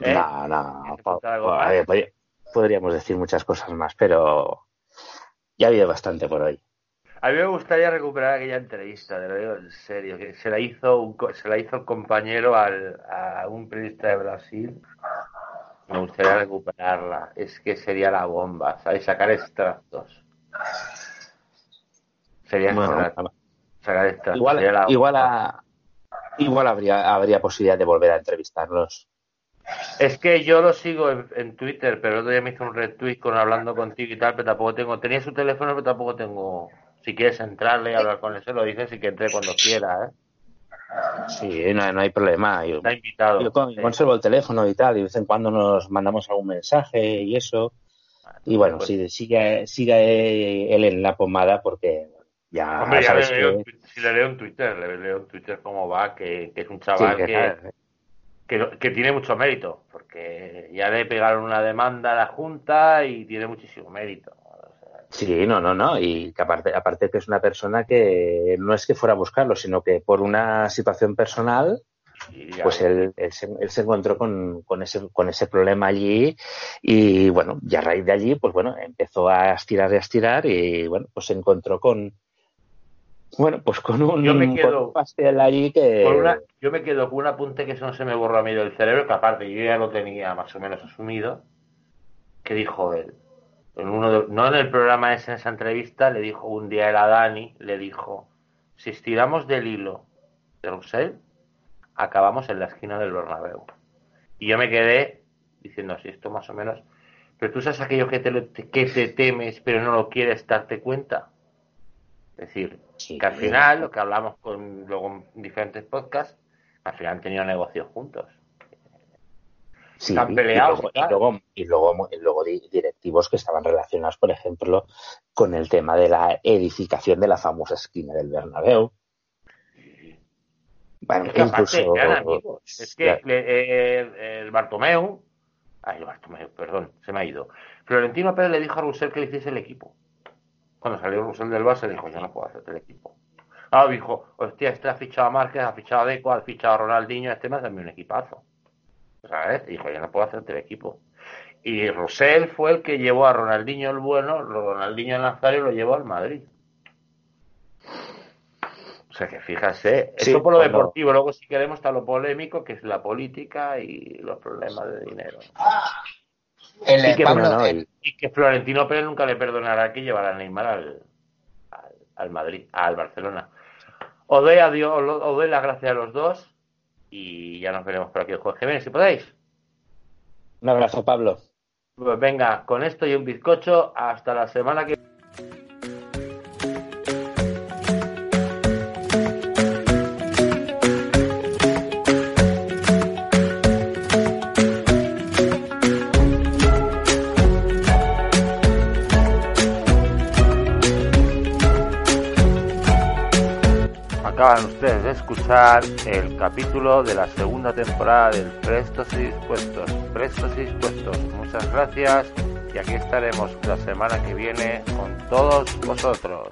¿Eh? No, no. Podríamos decir muchas cosas más, pero ya ha habido bastante por hoy. A mí me gustaría recuperar aquella entrevista, de lo digo en serio, que se la hizo un, se la hizo el compañero al, a un periodista de Brasil. Me gustaría recuperarla. Es que sería la bomba, ¿sabes? Sacar extractos. Sería Bueno, extractos. Sacar extractos. Igual, sería la igual, a- igual habría, habría posibilidad de volver a entrevistarlos. Es que yo lo sigo en, en Twitter, pero el otro día me hizo un retweet con hablando contigo y tal, pero tampoco tengo. Tenía su teléfono, pero tampoco tengo. Si quieres entrarle y hablar con él, se lo dices y que entre cuando quiera, ¿eh? Sí, no, no hay problema. Yo, Está invitado. yo con- Sí. conservo el teléfono y tal, y de vez en cuando nos mandamos algún mensaje y eso. Y bueno, Pues- sí, sigue, sigue él en la pomada porque ya Hombre, ya le sabes leo, que, si le leo en Twitter, le leo en Twitter cómo va, que, que es un sí, chaval que- que, que, que tiene mucho mérito, porque ya le pegaron una demanda a la Junta y tiene muchísimo mérito. Sí, no, no, no. Y que aparte, aparte que es una persona que no es que fuera a buscarlo, sino que por una situación personal, pues él, él, se, él se encontró con, con, ese, con ese problema allí y bueno, y a raíz de allí, pues bueno, empezó a estirar y a estirar y bueno, pues se encontró con, bueno, pues con un, Yo me con quedo- un pastel allí que... Una, yo me quedo con un apunte que eso no se me borra a mí del cerebro, que aparte yo ya lo tenía más o menos asumido, que dijo él. En uno de- no en el programa ese, en esa entrevista, le dijo un día él a Dani, le dijo, si estiramos del hilo de Roussel, acabamos en la esquina del Bernabéu. Y yo me quedé diciendo así, esto más o menos, pero tú sabes aquello que te, que te temes pero no lo quieres darte cuenta. Es decir, Sí. que al final, lo que hablamos con luego en diferentes podcasts, al final han tenido negocios juntos. Sí, están peleados y luego, y luego, y luego, directivos que estaban relacionados, por ejemplo, con el tema de la edificación de la famosa esquina del Bernabéu. Bueno, Es que aparte incluso eran amigos. Es que ya, le- eh, el Bartomeu, ay, el Bartomeu, perdón, se me ha ido. Florentino Pérez le dijo a Roussel que le hiciese el equipo. Cuando salió Roussel del Barça, dijo, yo no puedo hacerte el equipo. Ah, dijo, hostia, este ha fichado a Márquez, ha fichado a Deco, ha fichado a Ronaldinho, este me hace un equipazo. ¿Sabes? Dijo, yo no puedo hacerte el equipo. Y Roussel fue el que llevó a Ronaldinho el bueno, Ronaldinho el Nazario lo llevó al Madrid. O sea que fíjase, Sí, eso por lo cuando- deportivo, luego si queremos está lo polémico, que es la política y los problemas de dinero. El, Y que, Pablo, bueno, no, el- Y que Florentino Pérez nunca le perdonará que llevara a Neymar al, al, al Madrid, al Barcelona. Os doy, adiós, os doy las gracias a los dos y ya nos veremos por aquí el jueves que viene, si podéis. Un abrazo, Pablo. Pues venga, con esto y un bizcocho, hasta la semana que Escuchar el capítulo de la segunda temporada del Prestos y Dispuestos. Prestos y Dispuestos. Muchas gracias y aquí estaremos la semana que viene con todos vosotros.